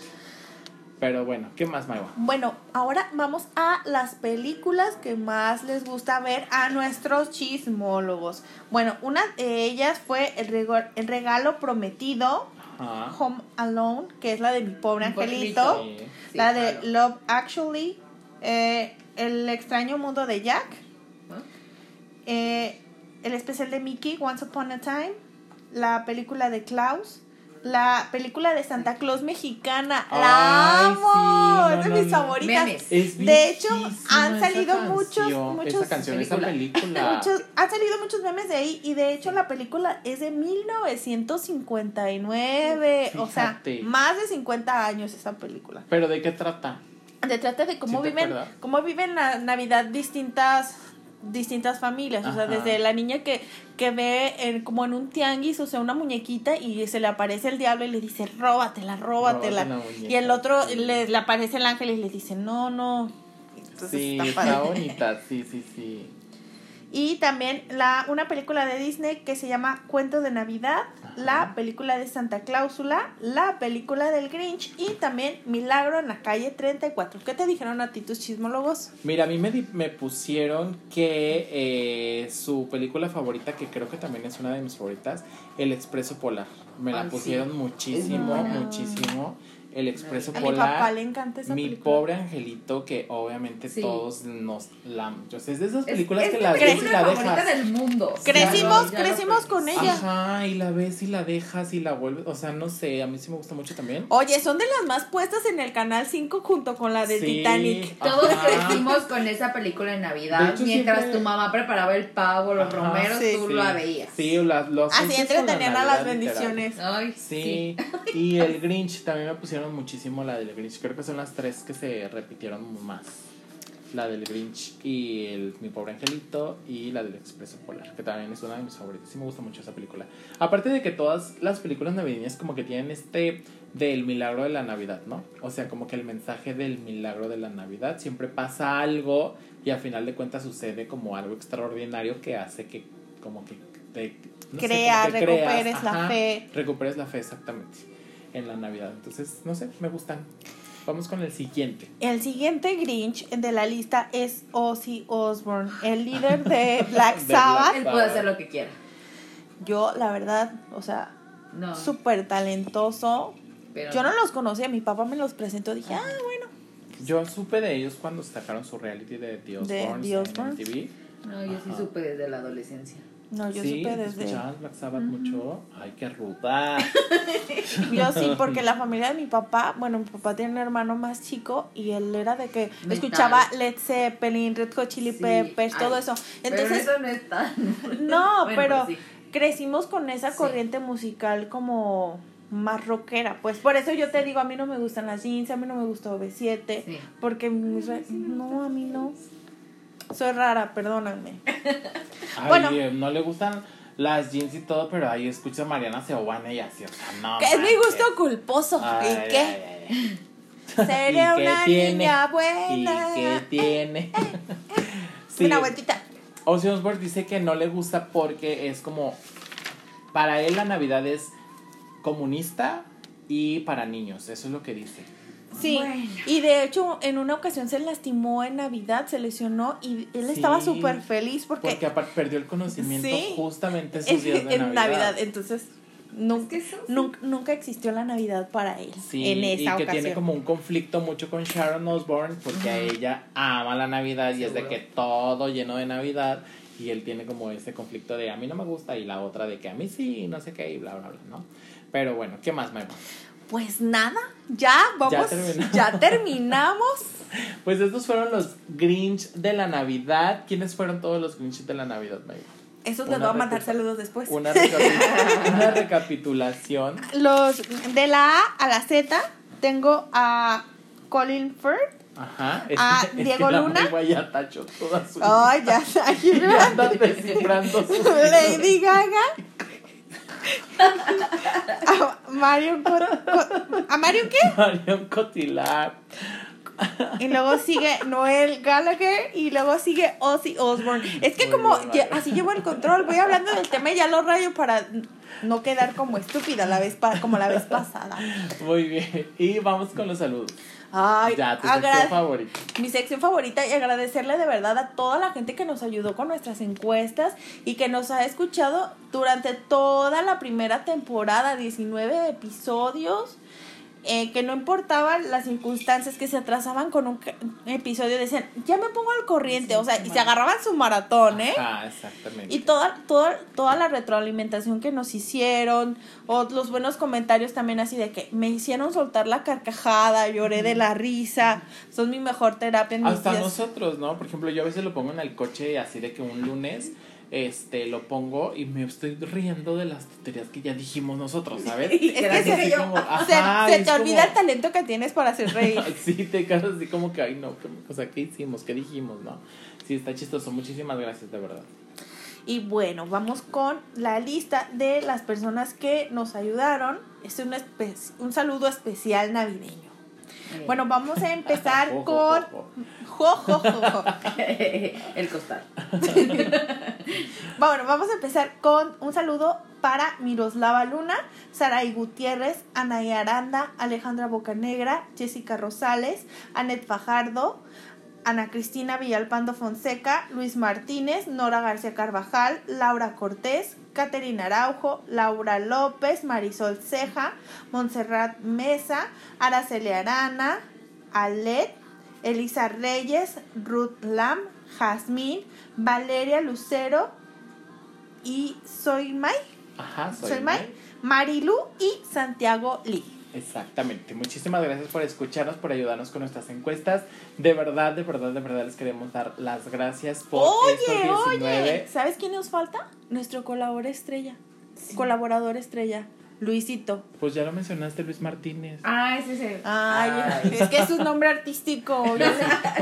Pero bueno, ¿qué más, Maiwa? Bueno, ahora vamos a las películas que más les gusta ver a nuestros chismólogos. Bueno, una de ellas fue El, el Regalo Prometido, Ajá. Home Alone, que es la de Mi Pobre Mi Pobre Angelito, Sí. Sí, la de claro. Love Actually, eh, El extraño mundo de Jack, ¿Ah? eh, el especial de Mickey, Once Upon a Time, la película de Klaus, la película de Santa Claus mexicana. Ay, ¡La amo! sí, no, es de no, mis no. favoritas. Memes. Es De hecho, han esa salido muchos- canción, muchos- Esa canción, esa película. película. [LAUGHS] Muchos, han salido muchos memes de ahí y de hecho la película es de 1959, o sea, Fíjate. más de 50 años esa película. ¿Pero de qué trata? Se trata de cómo ¿Sí te viven, cómo viven la Navidad distintas distintas familias, o sea, desde la niña que, que ve en- como en un tianguis, o sea, una muñequita y se le aparece el diablo y le dice, róbatela, róbatela. Róbate la muñeca, y el otro sí. le, le aparece el ángel y le dice, no, no. Entonces sí, está está, bonita, sí, sí, sí. Y también la, una película de Disney que se llama Cuento de Navidad, la película de Santa Cláusula, la película del Grinch y también Milagro en la calle 34. ¿Qué te dijeron a ti tus chismólogos? Mira, a mí me, me pusieron que eh, su película favorita, que creo que también es una de mis favoritas, El Expreso Polar. Me la Ay, sí. pusieron muchísimo, muchísimo. El Expreso A mi Polar. papá le encanta esa Mi película. pobre angelito, que obviamente Sí. todos nos la. Yo sé, es de esas Es- películas es que las ves y la dejas. del mundo. Crecimos, Ya ya crecimos con ella. Ajá, y la ves y la dejas y la vuelves. O sea, no sé, a mí sí me gusta mucho también. Oye, son de las más puestas en el canal 5 junto con la de Sí. Titanic. Todos crecimos con esa película en De Navidad. hecho, Mientras siempre- tu mamá preparaba el pavo, los Ajá, romeros, sí. tú Sí, la veías. Sí, las, los Así la entretenían a las bendiciones. Ay, Sí, y [LAUGHS] el Grinch también me pusieron muchísimo la del Grinch. Creo que son las tres que se repitieron más. La del Grinch y el Mi Pobre Angelito y la del Expreso Polar, que también es una de mis favoritas. Sí me gusta mucho esa película. Aparte de que todas las películas navideñas como que tienen este del milagro de la Navidad, ¿no? O sea, como que el mensaje del milagro de la Navidad siempre pasa algo y al final de cuentas sucede como algo extraordinario que hace que como que te no Crea, recuperes la ajá, fe. Recuperes la fe, exactamente. En la Navidad. Entonces, no sé, me gustan. Vamos con el siguiente. El siguiente Grinch de la lista es Ozzy Osbourne, el líder de Black [LAUGHS] De Sabbath. él puede hacer lo que quiera. Yo, la verdad, o sea, No. súper talentoso. pero Yo no los conocía, mi papá me los presentó. Dije, ah, bueno. Yo supe de ellos cuando sacaron su reality de The De Osbournes The en Osbournes. MTV. No, yo sí Ajá. supe desde la adolescencia. No, yo sí, supe desde. ¿Escuchabas Black Sabbath mucho? Ay, qué ruda. [LAUGHS] Yo sí, porque la familia de mi papá, bueno, mi papá tiene un hermano más chico y él era de que Metal. escuchaba Led Zeppelin, Red Hot Chili Sí, Peppers, todo eso. pero Entonces, eso no es tan. [LAUGHS] no, Bueno, pero sí. crecimos con esa Sí. corriente musical como más rockera. Pues por eso yo te digo, a mí no me gustan las jeans, a mí no me gusta OV7, Sí. porque mis re- no, a mí no. Soy rara, perdónanme. [LAUGHS] Ay, Bueno. eh, no le gustan las jeans y todo, pero ahí escucha a Mariana Seoane y así, o sea, no. Que es mi gusto culposo. Ay, ¿Y qué? ay, ay, ay. [LAUGHS] Seré ¿Y qué una tiene? niña ¿Y buena. qué tiene? [LAUGHS] Sí, Una vueltita. Ozzy Osbourne dice que no le gusta porque es como. Para él la Navidad es comunista y para niños. Eso es lo que dice. Sí, Bueno. y de hecho en una ocasión se lastimó en Navidad, se lesionó y él Sí, estaba súper feliz porque, Porque aparte perdió el conocimiento Sí. justamente esos es- días de en Navidad. Navidad, entonces nunca, que nunca, nunca existió la Navidad para él Sí, en esa y que ocasión. tiene como un conflicto mucho con Sharon Osbourne porque a ella ama la Navidad y es de que todo lleno de Navidad y él tiene como ese conflicto de a mí no me gusta y la otra de que a mí sí no sé qué y bla bla bla, ¿no? Pero bueno, ¿qué más, Memo? Pues nada, ya vamos, ya, terminamos. terminamos. [LAUGHS] Pues estos fueron los Grinch de la Navidad. ¿Quiénes fueron todos los Grinch de la Navidad, Memo? Eso te Una voy a mandar saludos después. Una, [LAUGHS] una recapitulación. Los de la A a la Z tengo a Colin Firth. Ajá. Es, es Diego que la Luna. Memo ya tachó toda su. Ay, ya, aquí [LAUGHS] Ya andan descifrando Lady Gaga. [LAUGHS] A Mario Cot- Cot- ¿A Mario qué? [LAUGHS] Marion Cotillard. Y luego sigue Noel Gallagher y luego sigue Ozzy Osbourne. Es que Muy como ya- así llevo el control, voy hablando del tema y ya lo rayo para no quedar como estúpida la vez pa- como la vez [LAUGHS] pasada. Muy bien. Y vamos con los saludos. Ay, Ya, tu sección favorita. mi sección favorita y agradecerle de verdad a toda la gente que nos ayudó con nuestras encuestas y que nos ha escuchado durante toda la primera temporada, 19 episodios. Eh, que no importaban las circunstancias que se atrasaban con un episodio, decían, ya me pongo al corriente, o sea, y se agarraban su maratón, ¿eh? Ah, exactamente. Y toda, toda, toda la retroalimentación que nos hicieron, o los buenos comentarios también así de que me hicieron soltar la carcajada, lloré de la risa, son mi mejor terapia en mis Hasta días. nosotros, ¿no? Por ejemplo, yo a veces lo pongo en el coche así de que un lunes este lo pongo y me estoy riendo de las tonterías que ya dijimos nosotros, ¿sabes? Y Es que se- yo. como, Se, ajá, se es te olvida el talento que tienes para hacer reír. [LAUGHS] Sí, te quedas así como que, ay, no, ¿qué, o sea, ¿qué hicimos? ¿Qué dijimos? No. Sí, está chistoso. Muchísimas gracias, de verdad. Y bueno, vamos con la lista de las personas que nos ayudaron. Es un, un saludo especial navideño. Bueno, vamos a empezar [LAUGHS] [LAUGHS] Jo, con... jo, [LAUGHS] el costal. Bueno, vamos a empezar con un saludo para Miroslava Luna, Saray Gutiérrez, Anaí Aranda, Alejandra Bocanegra, Jessica Rosales, Anet Fajardo, Ana Cristina Villalpando Fonseca, Luis Martínez, Nora García Carvajal, Laura Cortés, Caterina Araujo, Laura López, Marisol Ceja, Montserrat Mesa, Araceli Arana, Alet, Elisa Reyes, Ruth Lam, Jazmín, Valeria Lucero y Soy May, Ajá, soy, Soy May. May, Marilu y Santiago Lee. Exactamente. Muchísimas gracias por escucharnos, por ayudarnos con nuestras encuestas. De verdad, de verdad, de verdad les queremos dar las gracias por Oye, estos 19. oye, ¿sabes quién nos falta? Nuestro colaborador estrella. Colaborador estrella, Luisito. Pues ya lo mencionaste, Luis Martínez. Ah, ese es el. Ay, Ay. es que es un nombre artístico. [LAUGHS] Yo le,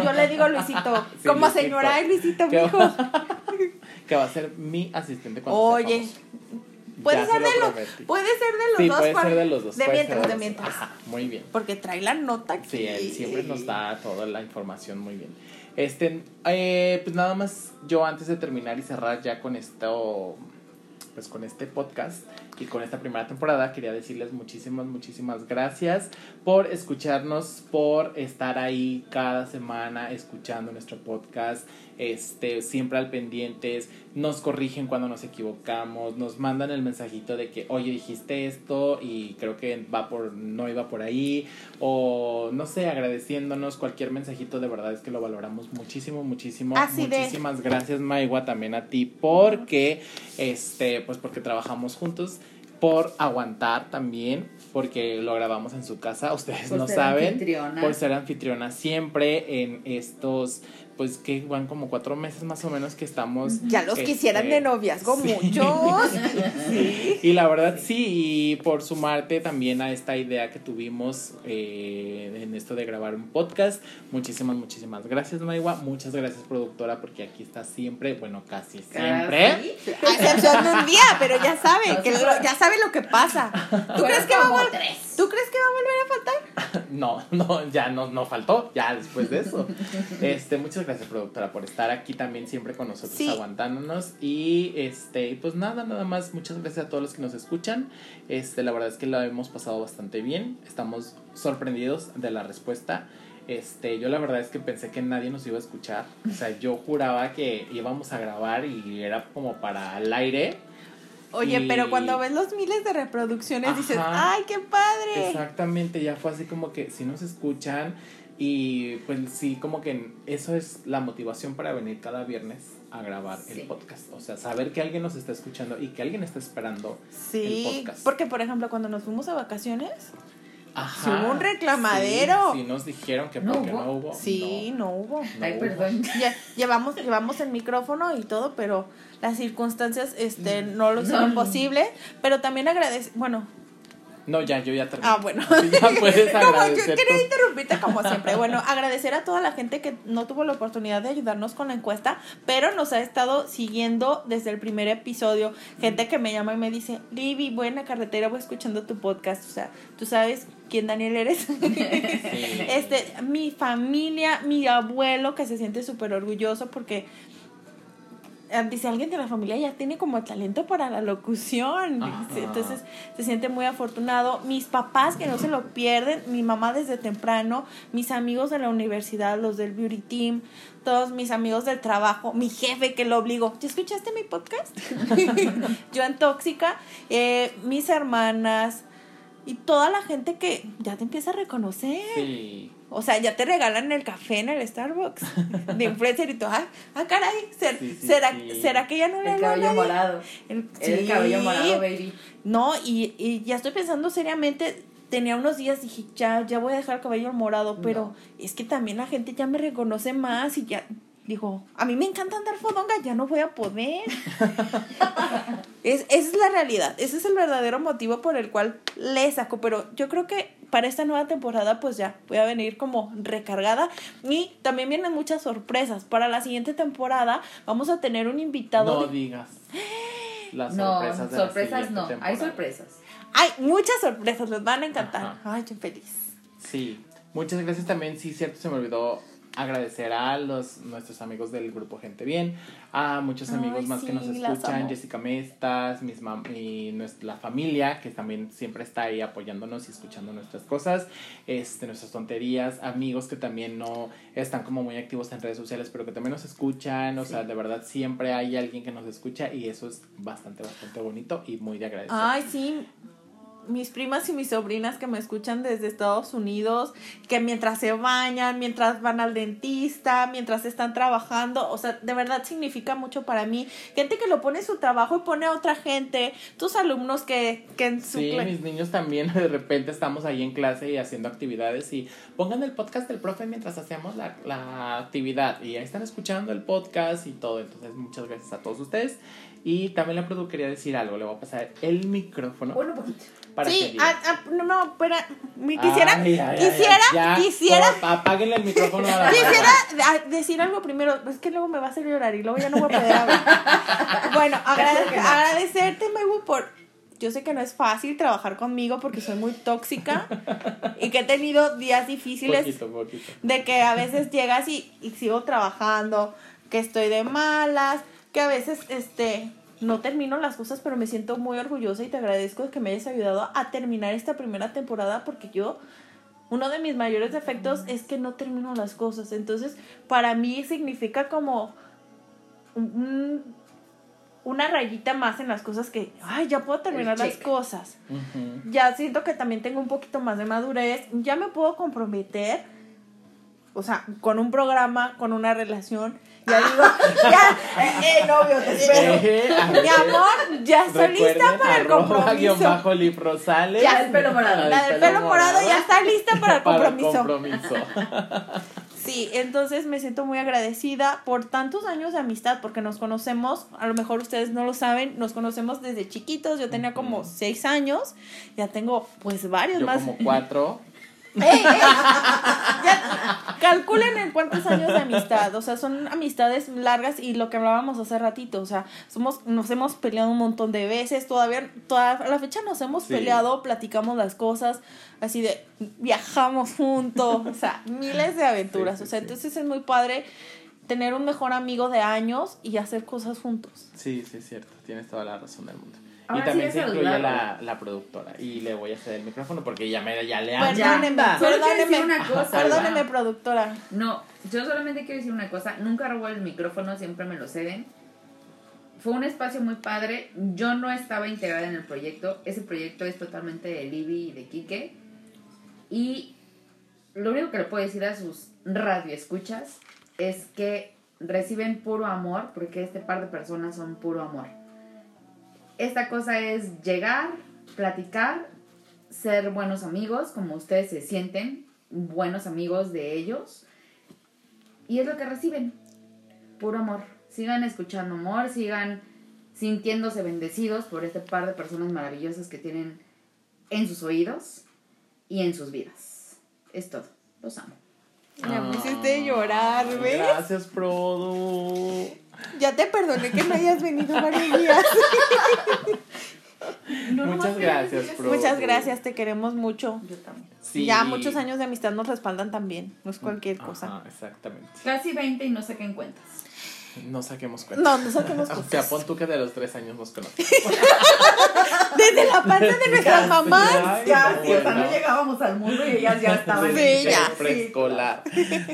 yo le digo Luisito. Sí, Como Luisito. señora, ay, Luisito, ¿Qué mijo. [LAUGHS] que va a ser mi asistente cuando Oye. Puede ser, se lo de los, prometí. puede ser de los Sí, dos. puede ser de los dos. De mientras, de mientras. Ajá, muy bien. Porque trae la nota aquí. Sí, él siempre nos da toda la información muy bien. Este, eh, pues nada más, yo antes de terminar y cerrar ya con esto, pues con este podcast, Y con esta primera temporada quería decirles muchísimas, muchísimas gracias por escucharnos, por estar ahí cada semana escuchando nuestro podcast este, siempre al pendientes, nos corrigen cuando nos equivocamos, nos mandan el mensajito de que, oye, dijiste esto y creo que va por, no iba por ahí, o no sé, agradeciéndonos cualquier mensajito, de verdad es que lo valoramos muchísimo, muchísimo. Muchísimas gracias, Maigua, también a ti, porque, este, pues porque trabajamos juntos por aguantar también, porque lo grabamos en su casa, ustedes no saben, por ser anfitriona siempre en estos pues que van como cuatro meses más o menos que estamos. Ya los quisieran de este, noviazgo muchos. [LAUGHS] Y la verdad sí, y por sumarte también a esta idea que tuvimos eh, en esto de grabar un podcast. Muchísimas, muchísimas gracias, Maiwa. Muchas gracias, productora, porque aquí está siempre, bueno, casi siempre. A excepción de un día, pero ya sabe, que ya sabe lo que pasa. ¿Tú crees que va a volver? ¿Tú crees que va a volver a faltar? [LAUGHS] no, no, ya no, no faltó, ya después de eso. [LAUGHS] Este, muchas gracias, productora, por estar aquí también siempre con nosotros aguantándonos. Y este, pues nada, nada más, muchas gracias a todos los que nos escuchan. Este, la verdad es que lo hemos pasado bastante bien. Estamos sorprendidos de la respuesta. Este, yo la verdad es que pensé que nadie nos iba a escuchar. O sea, yo juraba que íbamos a grabar y era como para el aire. Oye, pero cuando ves los miles de reproducciones dices, ¡ay, qué padre! Exactamente, ya fue así como que si nos escuchan y pues sí, como que eso es la motivación para venir cada viernes a grabar el podcast. O sea, saber que alguien nos está escuchando y que alguien está esperando el podcast. Porque, por ejemplo, cuando nos fuimos a vacaciones, Ajá, hubo un reclamadero. Sí, nos dijeron que porque no hubo. Sí, no, hubo. Ay, perdón. [LAUGHS] llevamos, llevamos el micrófono y todo, pero las circunstancias este, mm. no lo hicieron posible. Pero también agradece, bueno, no, ya, yo ya terminé. Ah, bueno. [LAUGHS] ya puedes agradecer. quería interrumpirte como [LAUGHS] siempre. Bueno, agradecer a toda la gente que no tuvo la oportunidad de ayudarnos con la encuesta, pero nos ha estado siguiendo desde el primer episodio. Gente que me llama y me dice, Libby, buena carretera, voy escuchando tu podcast. O sea, tú sabes quién Daniel eres. [LAUGHS] Este, mi familia, mi abuelo que se siente súper orgulloso porque dice alguien de la familia ya tiene como talento para la locución. Entonces se siente muy afortunado. Mis papás que no se lo pierden, mi mamá desde temprano, mis amigos de la universidad, los del beauty team, todos mis amigos del trabajo, mi jefe que lo obligó. ¿Ya escuchaste mi podcast? [LAUGHS] Yo en Tóxica, eh, mis hermanas y toda la gente que ya te empieza a reconocer. Sí. O sea, ya te regalan el café en el Starbucks de [LAUGHS] influencer y todo. Ah, ah caray, ¿será, ¿será que ya no le El cabello morado. El, el, cabello morado, baby. No, y, y ya estoy pensando seriamente. Tenía unos días, dije, ya, ya voy a dejar el cabello morado, pero es que también la gente ya me reconoce más y ya, digo, a mí me encanta andar fodonga, ya no voy a poder. [LAUGHS] es, esa es la realidad, ese es el verdadero motivo por el cual le saco, pero yo creo que para esta nueva temporada pues ya voy a venir como recargada y también vienen muchas sorpresas. Para la siguiente temporada vamos a tener un invitado. No digas. [GASPS] Las sorpresas. No, sorpresas no, hay sorpresas. Hay muchas sorpresas, les van a encantar. Ay, qué feliz. Sí, muchas gracias también, sí, cierto, se me olvidó agradecer a los nuestros amigos del grupo Gente Bien, a muchos amigos más que nos escuchan, Jessica Mestas, mis y nuestra familia que también siempre está ahí apoyándonos y escuchando nuestras cosas, este nuestras tonterías, amigos que también no están como muy activos en redes sociales, pero que también nos escuchan, o sea, de verdad siempre hay alguien que nos escucha y eso es bastante bastante bonito y muy de agradecer. Ay, sí, mis primas y mis sobrinas que me escuchan desde Estados Unidos, que mientras se bañan, mientras van al dentista, mientras están trabajando, o sea, de verdad significa mucho para mí. Gente que lo pone en su trabajo y pone a otra gente, tus alumnos que, que en su... Sí, mis niños también [LAUGHS] de repente estamos ahí en clase y haciendo actividades y pongan el podcast del profe mientras hacemos la, la actividad y ahí están escuchando el podcast y todo. Entonces, muchas gracias a todos ustedes. Y también la produ quería decir algo, le voy a pasar el micrófono. Bueno, poquito sí, ah, ah, no, no, espera, quisiera, quisiera, quisiera. apáguenle el micrófono a la Quisiera ah, decir algo primero, es que luego me va a hacer llorar y luego ya no voy a poder hablar. [LAUGHS] bueno, agradecerte, Mewu, por. Yo sé que no es fácil trabajar conmigo porque soy muy tóxica y que he tenido días difíciles poquito, poquito. de que a veces llegas y, y sigo trabajando, que estoy de malas, que a veces este no termino las cosas, pero me siento muy orgullosa y te agradezco de que me hayas ayudado a terminar esta primera temporada porque yo uno de mis mayores defectos es que no termino las cosas. Entonces, para mí significa como una rayita más en las cosas que, ay, ya puedo terminar las cosas. Ya siento que también tengo un poquito más de madurez. Ya me puedo comprometer, o sea, con un programa, con una relación [LAUGHS] ya digo, ya, eh, eh, novio, te espero. Eh, Mi amor, ya estoy lista para el compromiso. bajo Rosales. Ya, el pelo morado. La del pelo morado ya está lista para el compromiso. [LAUGHS] Para el compromiso. [LAUGHS] Sí, entonces me siento muy agradecida por tantos años de amistad, porque nos conocemos, a lo mejor ustedes no lo saben, nos conocemos desde chiquitos, yo tenía como seis años, ya tengo pues varios yo más. como cuatro. Calculen en cuántos años de amistad, o sea, son amistades largas y lo que hablábamos hace ratito, o sea, somos, nos hemos peleado un montón de veces, todavía, toda la fecha nos hemos peleado, platicamos las cosas, así de viajamos juntos, o sea, miles de aventuras, o sea, entonces es muy padre tener un mejor amigo de años y hacer cosas juntos. Sí, sí, es cierto, tienes toda la razón del mundo y también se incluye la, la, productora. Y le voy a ceder el micrófono porque ya, me, ya le han Perdóneme, perdóneme, una cosa. Productora. No, yo solamente quiero decir una cosa. Nunca robó el micrófono, siempre me lo ceden. Fue un espacio muy padre. Yo no estaba integrada en el proyecto. Ese proyecto es totalmente de Libby y de Kike. Y lo único que le puedo decir a sus radioescuchas es que reciben puro amor, porque este par de personas son puro amor esta cosa es llegar, platicar, ser buenos amigos, como ustedes se sienten, buenos amigos de ellos. Y es lo que reciben, puro amor. Sigan escuchando amor, sigan sintiéndose bendecidos por este par de personas maravillosas que tienen en sus oídos y en sus vidas. Es todo. Los amo. Me pusiste a llorar, ¿ves? Gracias, Produ. Ya te perdoné que no hayas venido varios días. Muchas gracias, Muchas gracias, te queremos mucho. Yo también. Ya muchos años de amistad nos respaldan también, no es cualquier cosa. exactamente. Casi 20 y no sé qué cuentas. No saquemos cuenta. No, no saquemos cuenta. [LAUGHS] O sea, pon tú que de los tres años nos conocemos. [LAUGHS] Desde la parte de nuestras mamás. Ya, sí, o sea, no llegábamos al mundo y ellas ya estaban sí, ya. preescolar.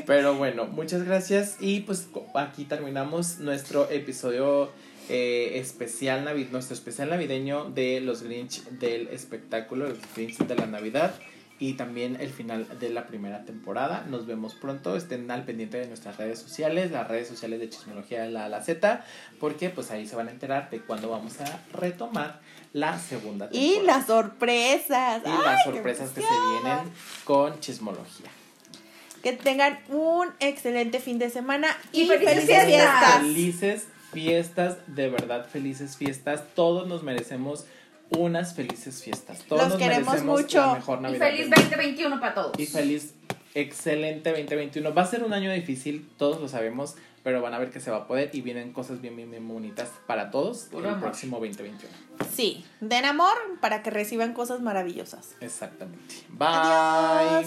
Pero bueno, muchas gracias. Y pues aquí terminamos nuestro episodio eh, especial nuestro especial navideño de los Grinch del espectáculo, los Grinch de la Navidad y también el final de la primera temporada. Nos vemos pronto, estén al pendiente de nuestras redes sociales, las redes sociales de Chismología de la, la Z, porque pues ahí se van a enterar de cuándo vamos a retomar la segunda temporada. Y las sorpresas. Y las sorpresas que se vienen con Chismología. Que tengan un excelente fin de semana y, felices fiestas. Felices fiestas, de verdad felices fiestas. Todos nos merecemos unas felices fiestas. Todos nos queremos mucho. y feliz 2021 para todos. Y feliz, excelente 2021. Va a ser un año difícil, todos lo sabemos, pero van a ver que se va a poder y vienen cosas bien, bien, bien bonitas para todos en el próximo 2021. Sí, den amor para que reciban cosas maravillosas. Exactamente. Bye.